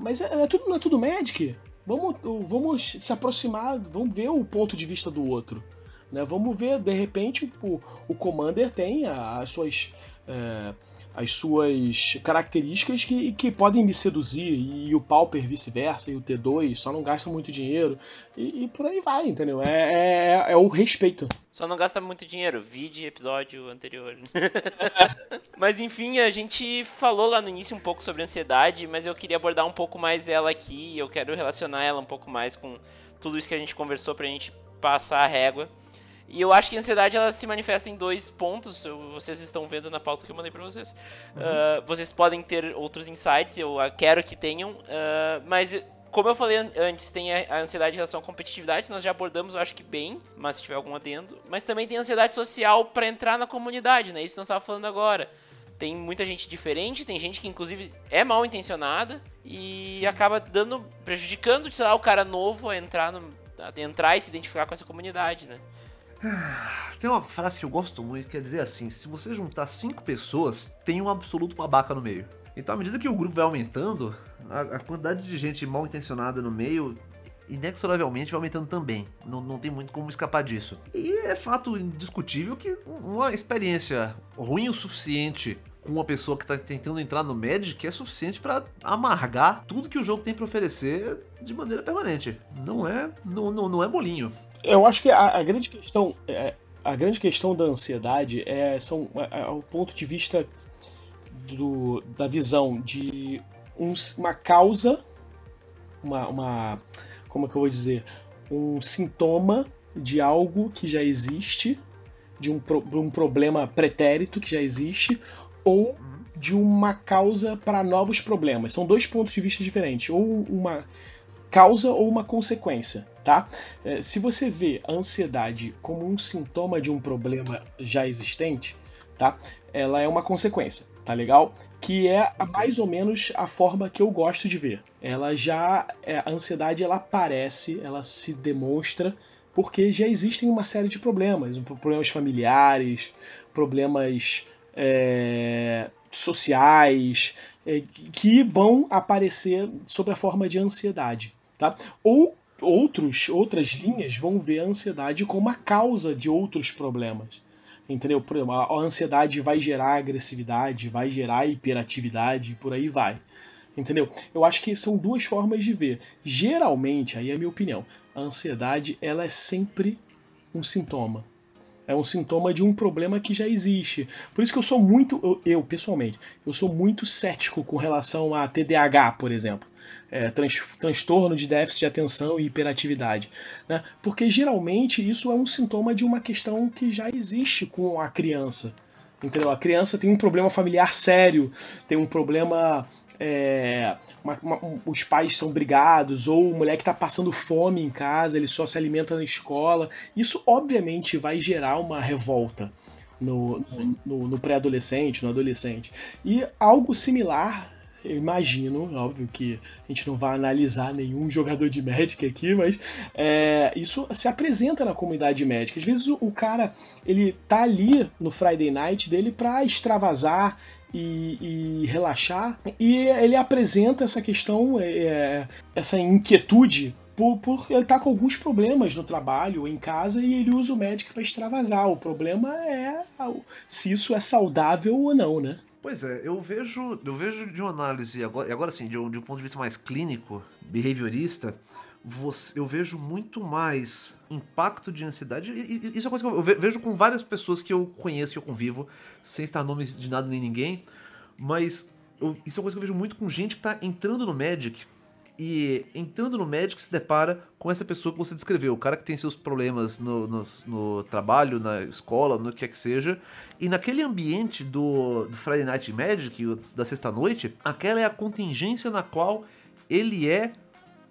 mas é, é tudo, não é tudo Magic. Vamos, vamos se aproximar, vamos ver o ponto de vista do outro. Né? Vamos ver, de repente, o, o Commander tem as suas. É, as suas características que, que podem me seduzir, e o Pauper vice-versa, e o T2 só não gasta muito dinheiro, e, e por aí vai, entendeu? É, é, é, o respeito. Só não gasta muito dinheiro, vide episódio anterior. mas enfim, a gente falou lá no início um pouco sobre ansiedade, mas eu queria abordar um pouco mais ela aqui, eu quero relacionar ela um pouco mais com tudo isso que a gente conversou pra gente passar a régua. E eu acho que a ansiedade ela se manifesta em dois pontos. Vocês estão vendo na pauta que eu mandei para vocês. Uhum. Uh, vocês podem ter outros insights, eu quero que tenham. Uh, mas, como eu falei antes, tem a, ansiedade em relação à competitividade, nós já abordamos, eu acho que bem, mas se tiver algum adendo. Mas também tem a ansiedade social para entrar na comunidade, né? Isso nós estávamos falando agora. Tem muita gente diferente, tem gente que inclusive é mal intencionada e acaba dando, prejudicando, sei lá, o cara novo a entrar, no, a entrar e se identificar com essa comunidade, né? Tem uma frase que eu gosto muito, que quer dizer assim: se você juntar cinco pessoas, tem um absoluto babaca no meio. Então, à medida que o grupo vai aumentando, a, a quantidade de gente mal intencionada no meio inexoravelmente vai aumentando também. Não, não tem muito como escapar disso. E é fato indiscutível que uma experiência ruim o suficiente com uma pessoa que está tentando entrar no Magic é suficiente para amargar tudo que o jogo tem para oferecer de maneira permanente. Não é, não, não, não é molinho eu acho que a, a grande questão é, a grande questão da ansiedade é são é, é, o ponto de vista do, da visão de um, uma causa uma, uma como é que eu vou dizer um sintoma de algo que já existe de um, um problema pretérito que já existe ou de uma causa para novos problemas. São dois pontos de vista diferentes. Ou uma causa ou uma consequência, tá? É, se você vê a ansiedade como um sintoma de um problema já existente, tá? Ela é uma consequência, tá legal? Que é mais ou menos a forma que eu gosto de ver. Ela já é, a ansiedade ela aparece, ela se demonstra porque já existem uma série de problemas, problemas familiares, problemas é, sociais, é, que vão aparecer sob a forma de ansiedade. Tá? Ou outros, outras linhas vão ver a ansiedade como a causa de outros problemas. Entendeu? A ansiedade vai gerar agressividade, vai gerar hiperatividade, por aí vai. Entendeu? Eu acho que são duas formas de ver. Geralmente, aí é a minha opinião, a ansiedade ela é sempre um sintoma. É um sintoma de um problema que já existe. Por isso que eu sou muito, eu, eu pessoalmente, eu sou muito cético com relação a TDAH, por exemplo é, trans, transtorno de déficit de atenção e hiperatividade. Né? Porque geralmente isso é um sintoma de uma questão que já existe com a criança. Entendeu? A criança tem um problema familiar sério, tem um problema. É, uma, uma, os pais são brigados, ou o moleque está passando fome em casa, ele só se alimenta na escola. Isso, obviamente, vai gerar uma revolta no, no, no pré-adolescente, no adolescente. E algo similar eu imagino, óbvio que a gente não vai analisar nenhum jogador de Magic aqui, mas é, isso se apresenta na comunidade médica. Às vezes o, o, cara ele tá ali no Friday Night dele para extravasar e, e, relaxar e ele apresenta essa questão, é, é essa inquietude por, por, ele tá com alguns problemas no trabalho, em casa, e ele usa o Magic para extravasar. O problema é se isso é saudável ou não, né? Pois é, eu vejo, eu vejo de uma análise, agora, agora sim, de um, de um ponto de vista mais clínico, behaviorista, você, eu vejo muito mais impacto de ansiedade. E, e, isso é coisa que eu vejo com várias pessoas que eu conheço, que eu convivo, sem estar nomes de nada nem ninguém, mas eu, isso é uma coisa que eu vejo muito com gente que está entrando no Magic e entrando no médico se depara com essa pessoa que você descreveu, o cara que tem seus problemas no, no, no trabalho, na escola, no que quer que seja, e naquele ambiente do, do Friday Night Magic, da sexta-noite, aquela é a contingência na qual ele é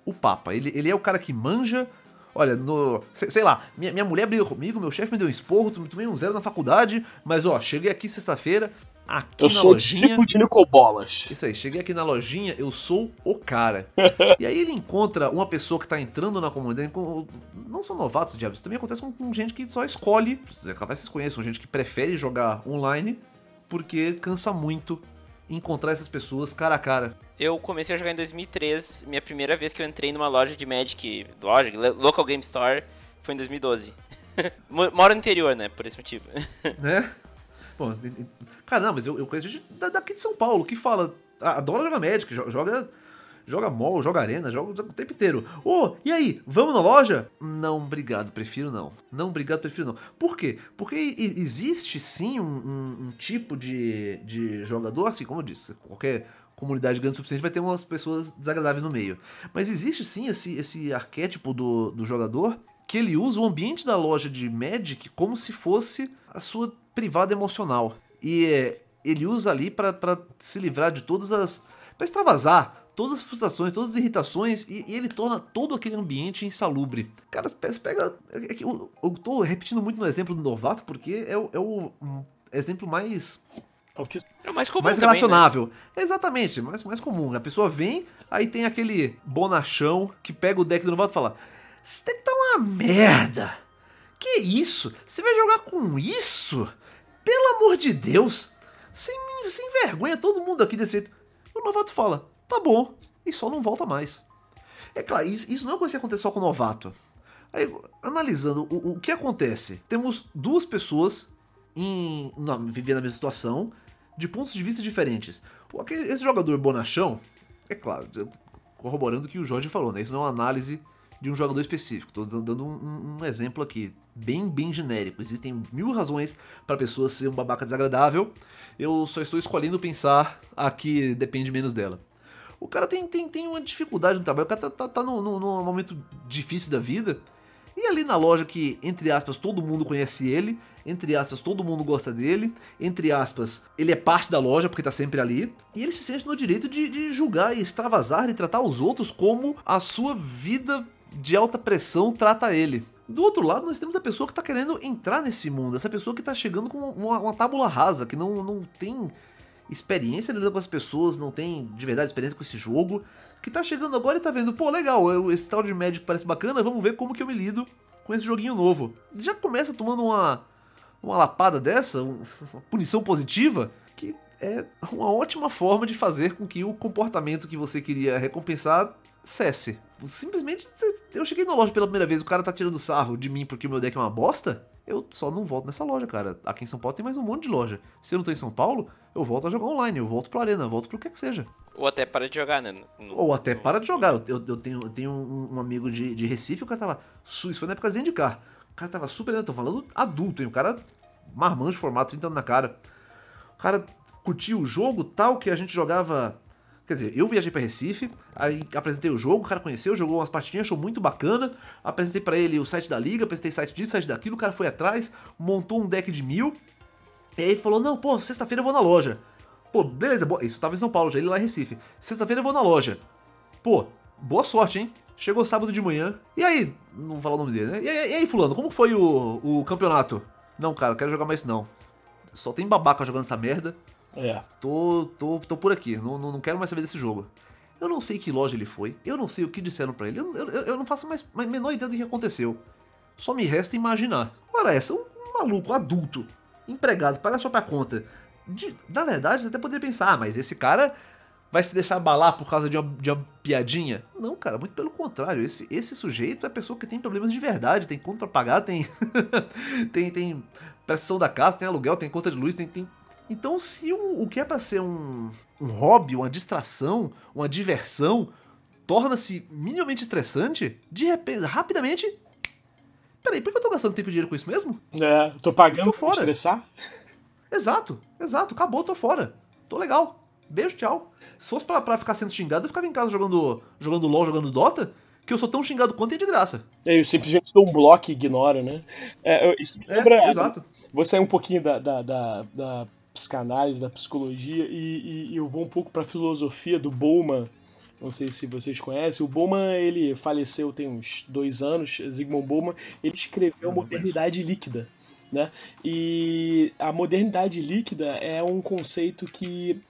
o Papa. Ele, ele é o cara que manja. Olha, no. Sei, sei lá, minha, minha mulher brigou comigo, meu chefe me deu um esporro, tomei um zero na faculdade, mas ó, cheguei aqui sexta-feira, aqui eu na sou lojinha. Tipo de Nicobolas. Isso aí, cheguei aqui na lojinha, eu sou o cara. e aí ele encontra uma pessoa que tá entrando na comunidade, com, não são novatos, diabos, isso também acontece com, com, gente que só escolhe, capaz vocês conheçam, gente que prefere jogar online porque cansa muito encontrar essas pessoas cara a cara. Eu comecei a jogar em 2003, minha primeira vez que eu entrei numa loja de Magic, loja, Local Game Store, foi em 2012. Mora no interior, né? Por esse motivo. né? Bom, cara, não, mas eu, eu conheço gente daqui de São Paulo que fala, adora jogar Magic, joga joga mall, joga arena, joga o tempo inteiro. Ô, oh, e aí, vamos na loja? Não, obrigado, prefiro não. Não, obrigado, prefiro não. Por quê? Porque existe sim um, um, um tipo de, de jogador, assim como eu disse, qualquer comunidade grande o suficiente vai ter umas pessoas desagradáveis no meio. Mas existe sim esse, esse arquétipo do, do jogador que ele usa o ambiente da loja de Magic como se fosse a sua privada emocional. E é, ele usa ali para se livrar de todas as. para extravasar todas as frustrações, todas as irritações e, e, ele torna todo aquele ambiente insalubre. Cara, pega. É que eu, eu tô repetindo muito no exemplo do novato porque é o, é o um exemplo mais é o mais comum Mais também, relacionável. Né? Exatamente, mais, mais comum. A pessoa vem, aí tem aquele bonachão que pega o deck do novato e fala: Esse deck tá uma merda. Que isso? Você vai jogar com isso? Pelo amor de Deus! Sem, sem vergonha, todo mundo aqui desse jeito. O novato fala: Tá bom, e só não volta mais. É claro, isso, não é coisa que acontece só com o novato. Aí, analisando o, o que acontece, temos duas pessoas em, não, vivendo a mesma situação, de pontos de vista diferentes. Esse jogador bonachão, é claro, corroborando o que o Jorge falou, né? Isso não é uma análise de um jogador específico. Estou dando um, um, exemplo aqui, bem, bem genérico. Existem mil razões para a pessoa ser um babaca desagradável. Eu só estou escolhendo pensar a que depende menos dela. O cara tem, tem, tem uma dificuldade no trabalho, o cara tá, tá, tá num, num momento difícil da vida e ali na loja que, entre aspas, todo mundo conhece ele, entre aspas, todo mundo gosta dele, entre aspas, ele é parte da loja porque tá sempre ali, e ele se sente no direito de, de julgar e extravasar e tratar os outros como a sua vida de alta pressão trata ele. Do outro lado, nós temos a pessoa que tá querendo entrar nesse mundo, essa pessoa que tá chegando com uma, uma tábula rasa, que não, não tem experiência lidando com as pessoas, não tem de verdade experiência com esse jogo, que tá chegando agora e tá vendo, pô, legal, eu, esse tal de médico parece bacana, vamos ver como que eu me lido com esse joguinho novo. Já começa tomando uma, uma lapada dessa, uma punição positiva, que é uma ótima forma de fazer com que o comportamento que você queria recompensar cesse. Simplesmente, eu cheguei na loja pela primeira vez, o cara tá tirando sarro de mim porque o meu deck é uma bosta, eu só não volto nessa loja, cara. Aqui em São Paulo tem mais um monte de loja. Se eu não tô em São Paulo, eu volto a jogar online, eu volto pro Arena, eu volto pro que que seja. Ou até para de jogar, né? No, Ou até no... para de jogar. Eu, eu tenho, eu tenho um, um, amigo de, de Recife, o cara tava. Isso foi na época de Car. O cara tava super. Tô falando adulto, hein? O cara marmanjo formato, 30 anos na cara. O cara curtia o jogo tal que a gente jogava Quer dizer, eu viajei para Recife, aí apresentei o jogo, o cara conheceu, jogou umas partidinhas, achou muito bacana. Apresentei para ele o site da liga, apresentei site disso, site daquilo, o cara foi atrás, montou um deck de mil. E aí falou: Não, pô, sexta-feira eu vou na loja. Pô, beleza, isso tava em São Paulo, já ele lá em Recife. Sexta-feira eu vou na loja. Pô, boa sorte, hein? Chegou sábado de manhã. E aí, não vou falar o nome dele, né? E aí, e aí, Fulano, como foi o, o campeonato? Não, cara, quero jogar mais não. Só tem babaca jogando essa merda. É. Tô, tô, tô por aqui, não, não, não quero mais saber desse jogo. Eu não sei que loja ele foi, eu não sei o que disseram para ele, eu, eu, eu, não faço mais a menor ideia do que aconteceu. Só me resta imaginar. Ora, essa, um maluco adulto, empregado, paga sua própria conta. De, na verdade, até poderia pensar, ah, mas esse cara vai se deixar abalar por causa de uma, de uma piadinha? Não, cara, muito pelo contrário. Esse, esse sujeito é pessoa que tem problemas de verdade, tem conta pra pagar, tem. tem, tem prestação da casa, tem aluguel, tem conta de luz, tem, tem então, se o, o que é para ser um, um hobby, uma distração, uma diversão, torna-se minimamente estressante, de repente, rapidamente. Peraí, por que eu tô gastando tempo e dinheiro com isso mesmo? É, tô pagando tô fora. pra estressar? Exato, exato, acabou, tô fora. Tô legal. Beijo, tchau. Se fosse pra, pra ficar sendo xingado, eu ficava em casa jogando, jogando LOL, jogando Dota, que eu sou tão xingado quanto é de graça. É, eu simplesmente dou um bloco e ignoro, né? É, isso me é, lembra. É, exato. Vou sair um pouquinho da, da, da, da psicanálise, da psicologia, e, e eu vou um pouco para a filosofia do Bowman. Não sei se vocês conhecem. O Bowman, ele faleceu tem uns dois anos, Zygmunt Bowman. Ele escreveu a Modernidade Líquida. Né? E a modernidade líquida é um conceito que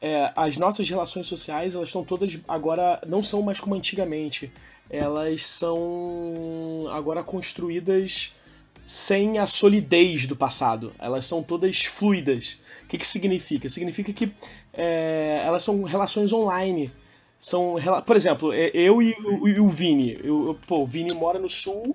é, as nossas relações sociais elas estão todas agora não são mais como antigamente elas são agora construídas sem a solidez do passado. Elas são todas fluidas. Que, que significa? Significa que é, elas são relações online. São, por exemplo, é, eu e o, e o Vini. Eu, eu, pô, o Vini mora no sul,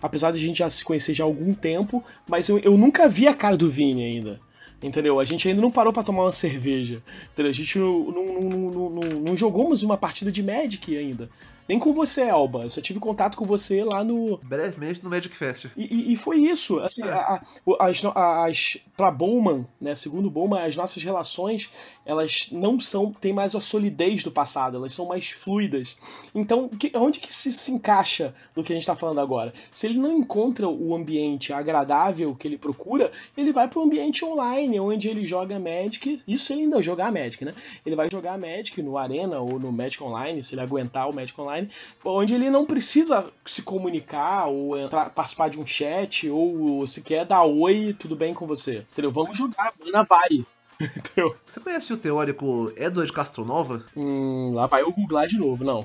apesar de a gente já se conhecer já há algum tempo, mas eu, eu nunca vi a cara do Vini ainda. Entendeu? A gente ainda não parou para tomar uma cerveja. Entendeu? A gente não, não, não, não, não jogamos uma partida de Magic ainda. Nem com você, Alba. Eu só tive contato com você lá no. Brevemente no Magic Fest. E, e, e foi isso. Assim, é. a, a, as, as, pra Bowman, né? Segundo Bowman, as nossas relações elas não são. tem mais a solidez do passado, elas são mais fluidas. Então, que, onde que se, se encaixa do que a gente está falando agora? Se ele não encontra o ambiente agradável que ele procura, ele vai para o ambiente online, onde ele joga Magic. Isso ele ainda jogar Magic, né? Ele vai jogar Magic no Arena ou no Magic Online, se ele aguentar o Magic Online onde ele não precisa se comunicar ou entrar, participar de um chat ou sequer dar oi, tudo bem com você. Entendeu? Vamos jogar, mana vai. Entendeu? Você conhece o teórico Edward Castronova? Hum, lá vai eu googlar de novo, não.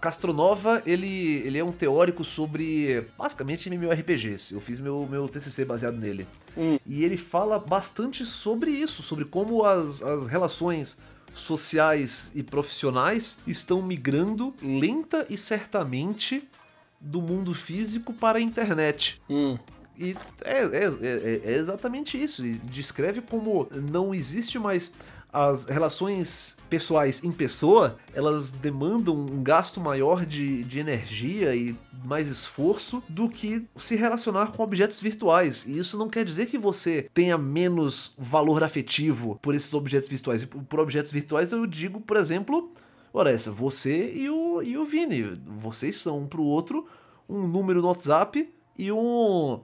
Castronova, ele, ele é um teórico sobre, basicamente, MMORPGs. Eu fiz meu, meu TCC baseado nele. Hum. E ele fala bastante sobre isso, sobre como as, as relações sociais e profissionais estão migrando lenta e certamente do mundo físico para a internet. Hum. E é, é, é, é, exatamente isso. E descreve como não existe mais as relações pessoais em pessoa, elas demandam um gasto maior de, de energia e mais esforço do que se relacionar com objetos virtuais. E isso não quer dizer que você tenha menos valor afetivo por esses objetos virtuais. E por objetos virtuais eu digo, por exemplo, ora essa, você e o, e o Vini. Vocês são um pro outro um número no WhatsApp e um.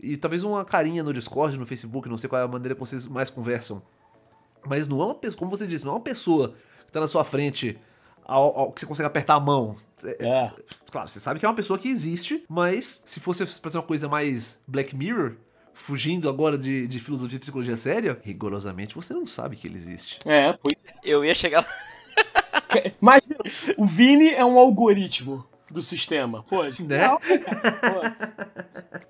E talvez uma carinha no Discord, no Facebook, não sei qual é a maneira que vocês mais conversam. Mas não é uma pessoa, como você disse, não é uma pessoa que tá na sua frente ao, ao, que você consegue apertar a mão. É, é. Claro, você sabe que é uma pessoa que existe, mas se fosse pra ser uma coisa mais Black Mirror, fugindo agora de, de filosofia e psicologia séria, rigorosamente você não sabe que ele existe. É, pois é. Eu ia chegar lá. Imagina, o Vini é um algoritmo do sistema. Pô, genial, né? cara.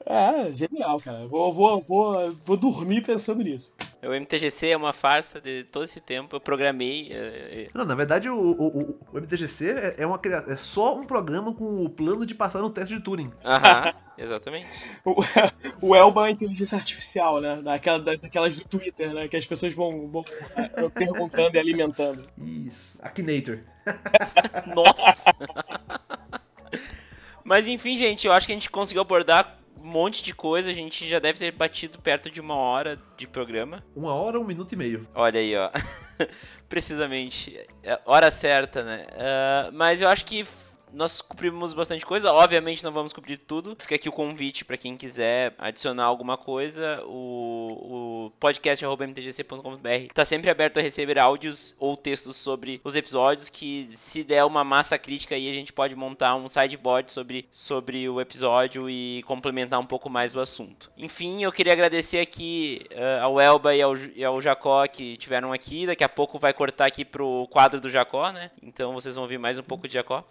É, genial, cara. Vou, vou, vou, vou dormir pensando nisso. O MTGC é uma farsa de todo esse tempo. Eu programei. É, é... Não, na verdade, o, o, o MTGC é, é, uma, é só um programa com o plano de passar no teste de Turing. Aham, exatamente. o, o Elba é inteligência artificial, né? Daquela, daquelas do Twitter, né? Que as pessoas vão, vão é, perguntando e alimentando. Isso. Akinator. Nossa! Mas enfim, gente, eu acho que a gente conseguiu abordar um monte de coisa. A gente já deve ter batido perto de uma hora de programa. Uma hora, um minuto e meio. Olha aí, ó. Precisamente. É, hora certa, né? Uh, mas eu acho que nós cumprimos bastante coisa. Obviamente não vamos cumprir tudo. Fica aqui o convite para quem quiser adicionar alguma coisa. O, o podcast.mtgc.com.br está sempre aberto a receber áudios ou textos sobre os episódios. Que se der uma massa crítica aí, a gente pode montar um sideboard sobre, sobre o episódio e complementar um pouco mais o assunto. Enfim, eu queria agradecer aqui uh, ao Elba e ao, e ao Jacó que tiveram aqui. Daqui a pouco vai cortar aqui pro quadro do Jacó, né? Então vocês vão ouvir mais um pouco de Jacó.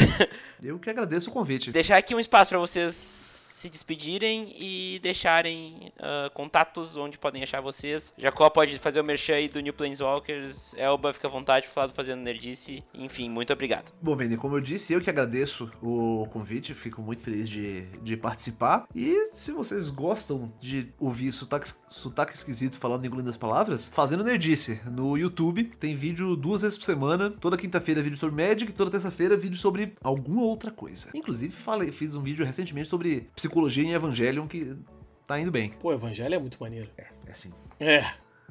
Eu que agradeço o convite. Deixar aqui um espaço para vocês se despedirem e deixarem uh, contatos onde podem achar vocês. Jacó pode fazer o merchan aí do New Planeswalkers. Elba, fica à vontade do Fazendo Nerdice. Enfim, muito obrigado. Bom, Vini, como eu disse, eu que agradeço o convite. Fico muito feliz de, de participar. E se vocês gostam de ouvir sotaque, sotaque esquisito falando engolindo as palavras, Fazendo Nerdice no YouTube. Tem vídeo duas vezes por semana. Toda quinta-feira vídeo sobre Magic, toda terça-feira vídeo sobre alguma outra coisa. Inclusive, falei, fiz um vídeo recentemente sobre psicologia em Evangelion que tá indo bem. Pô, Evangelho é muito maneiro. É, é sim. É,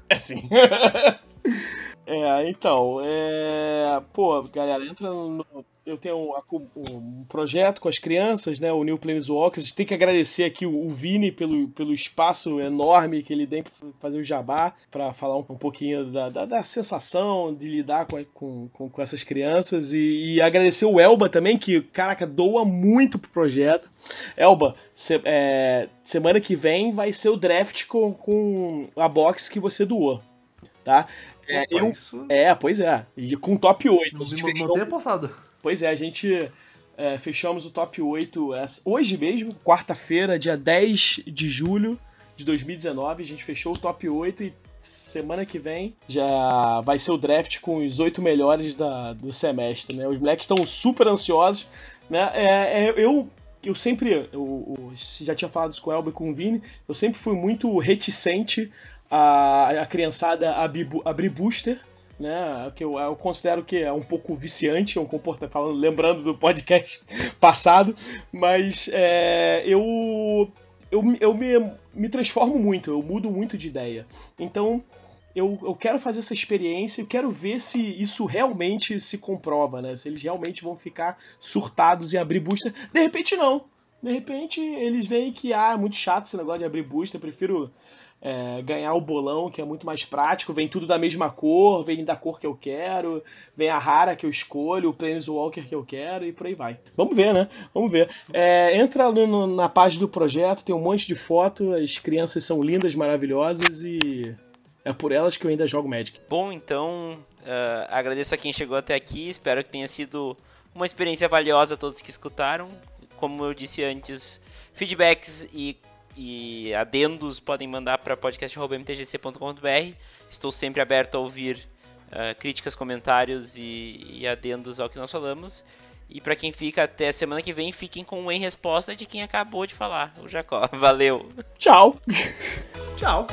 é sim. é, então, é. Pô, galera, entra no eu tenho um, um, projeto com as crianças, né, o New Planeswalkers. Tem que agradecer aqui o, o Vini pelo, pelo espaço enorme que ele tem para fazer o jabá, para falar um, um pouquinho da, da, da, sensação de lidar com, com, com, com essas crianças. E, e, agradecer o Elba também, que, caraca, doa muito pro projeto. Elba, se, é, semana que vem vai ser o draft com, com a box que você doou, tá? É, Opa, eu, isso... é, pois é. E com top 8. Não, não, não tenha passado. Pois é, a gente é, fechamos o top 8 hoje mesmo, quarta-feira, dia 10 de julho de 2019. A gente fechou o top 8 e semana que vem já vai ser o draft com os oito melhores da, do semestre. Né? Os moleques estão super ansiosos. Né? É, é, eu eu sempre, eu, eu, já tinha falado isso com o Elber e com o Vini, eu sempre fui muito reticente a, a criançada abrir booster, né? Que eu, eu, considero que é um pouco viciante, é um comportamento, falando, lembrando do podcast passado, mas é, eu, eu, eu me, me transformo muito, eu mudo muito de ideia. Então, eu, eu quero fazer essa experiência, eu quero ver se isso realmente se comprova, né? Se eles realmente vão ficar surtados em abrir booster. De repente, não. De repente, eles veem que, ah, é muito chato esse negócio de abrir booster, eu prefiro é, ganhar o bolão, que é muito mais prático, vem tudo da mesma cor, vem da cor que eu quero, vem a rara que eu escolho, o Planeswalker que eu quero e por aí vai. Vamos ver, né? Vamos ver. É, entra no, na página do projeto, tem um monte de foto, as crianças são lindas, maravilhosas e é por elas que eu ainda jogo Magic. Bom, então uh, agradeço a quem chegou até aqui. Espero que tenha sido uma experiência valiosa a todos que escutaram. Como eu disse antes, feedbacks e, e adendos podem mandar para podcast.mtgc.com.br. Estou sempre aberto a ouvir uh, críticas, comentários e, e adendos ao que nós falamos. E para quem fica até semana que vem, fiquem com um em resposta de quem acabou de falar, o Jacó. Valeu. Tchau. Tchau.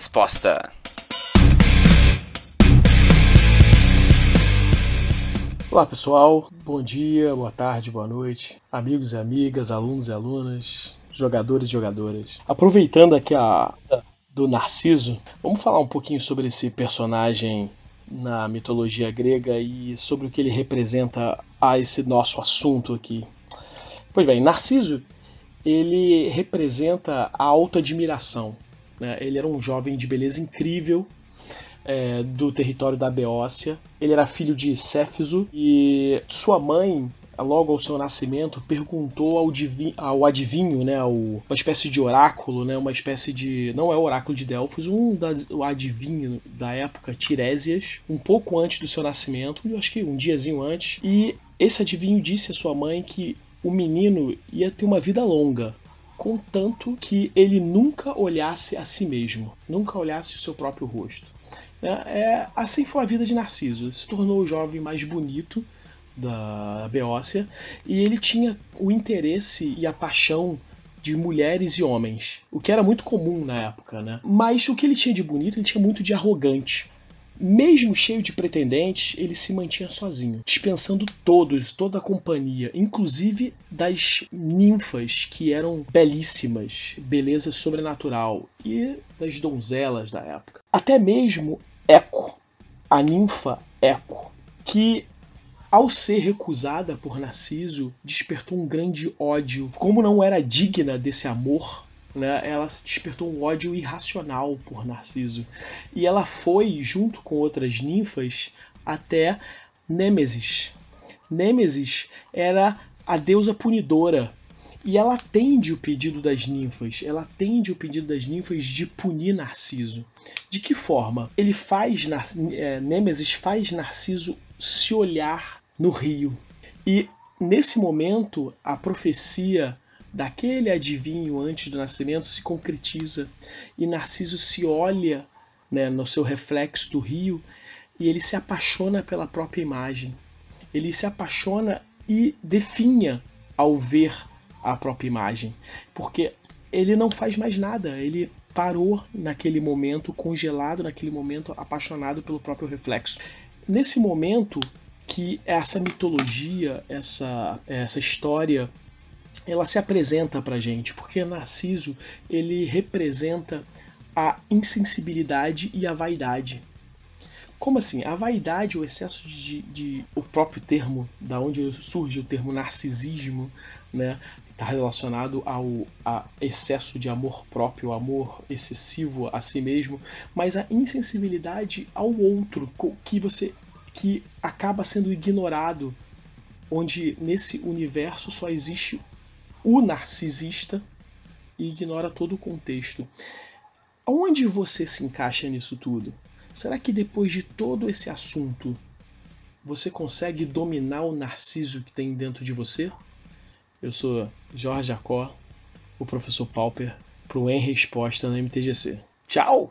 Resposta. Olá pessoal, bom dia, boa tarde, boa noite, amigos e amigas, alunos e alunas, jogadores e jogadoras. Aproveitando aqui a do Narciso, vamos falar um pouquinho sobre esse personagem na mitologia grega e sobre o que ele representa a esse nosso assunto aqui. Pois bem, Narciso ele representa a autoadmiração. Né? Ele era um jovem de beleza incrível, é, do território da Beócia. Ele era filho de Céfiso e sua mãe, logo ao seu nascimento, perguntou ao, ao adivinho, né, uma espécie de oráculo, né, uma espécie de. não é o oráculo de Delfos, um da, o adivinho da época, Tiresias, um pouco antes do seu nascimento, eu acho que um diazinho antes, e esse adivinho disse à sua mãe que o menino ia ter uma vida longa, contanto que ele nunca olhasse a si mesmo, nunca olhasse o seu próprio rosto. É, é, assim foi a vida de Narciso. Ele se tornou o jovem mais bonito da Beócia e ele tinha o interesse e a paixão de mulheres e homens, o que era muito comum na época, né? Mas o que ele tinha de bonito, ele tinha muito de arrogante. Mesmo cheio de pretendentes, ele se mantinha sozinho, dispensando todos, toda a companhia, inclusive das ninfas, que eram belíssimas, beleza sobrenatural, e das donzelas da época. Até mesmo Eco, a ninfa Eco, que ao ser recusada por Narciso, despertou um grande ódio. Como não era digna desse amor, né, ela despertou um ódio irracional por Narciso. E ela foi, junto com outras ninfas, até Nêmesis. Nêmesis era a deusa punidora. E ela atende o pedido das ninfas. Ela atende o pedido das ninfas de punir Narciso. De que forma? Ele faz. É, Nêmesis faz Narciso se olhar no rio. E nesse momento, a profecia daquele adivinho antes do nascimento se concretiza e Narciso se olha né, no seu reflexo do rio e ele se apaixona pela própria imagem. Ele se apaixona e definha ao ver a própria imagem, porque ele não faz mais nada, ele parou naquele momento, congelado naquele momento, apaixonado pelo próprio reflexo. Nesse momento que essa mitologia, essa, essa história ela se apresenta pra gente, porque Narciso ele representa a insensibilidade e a vaidade. Como assim? A vaidade, o excesso de, de o próprio termo, da onde surge o termo narcisismo, né? Está relacionado ao a excesso de amor próprio, amor excessivo a si mesmo, mas a insensibilidade ao outro, que você que acaba sendo ignorado, onde nesse universo só existe o narcisista e ignora todo o contexto. Onde você se encaixa nisso tudo? Será que depois de todo esse assunto Você consegue dominar o narciso que tem dentro de você? Eu sou Jorge Jacó, o professor Pauper, para o Em Resposta na MTGC. Tchau!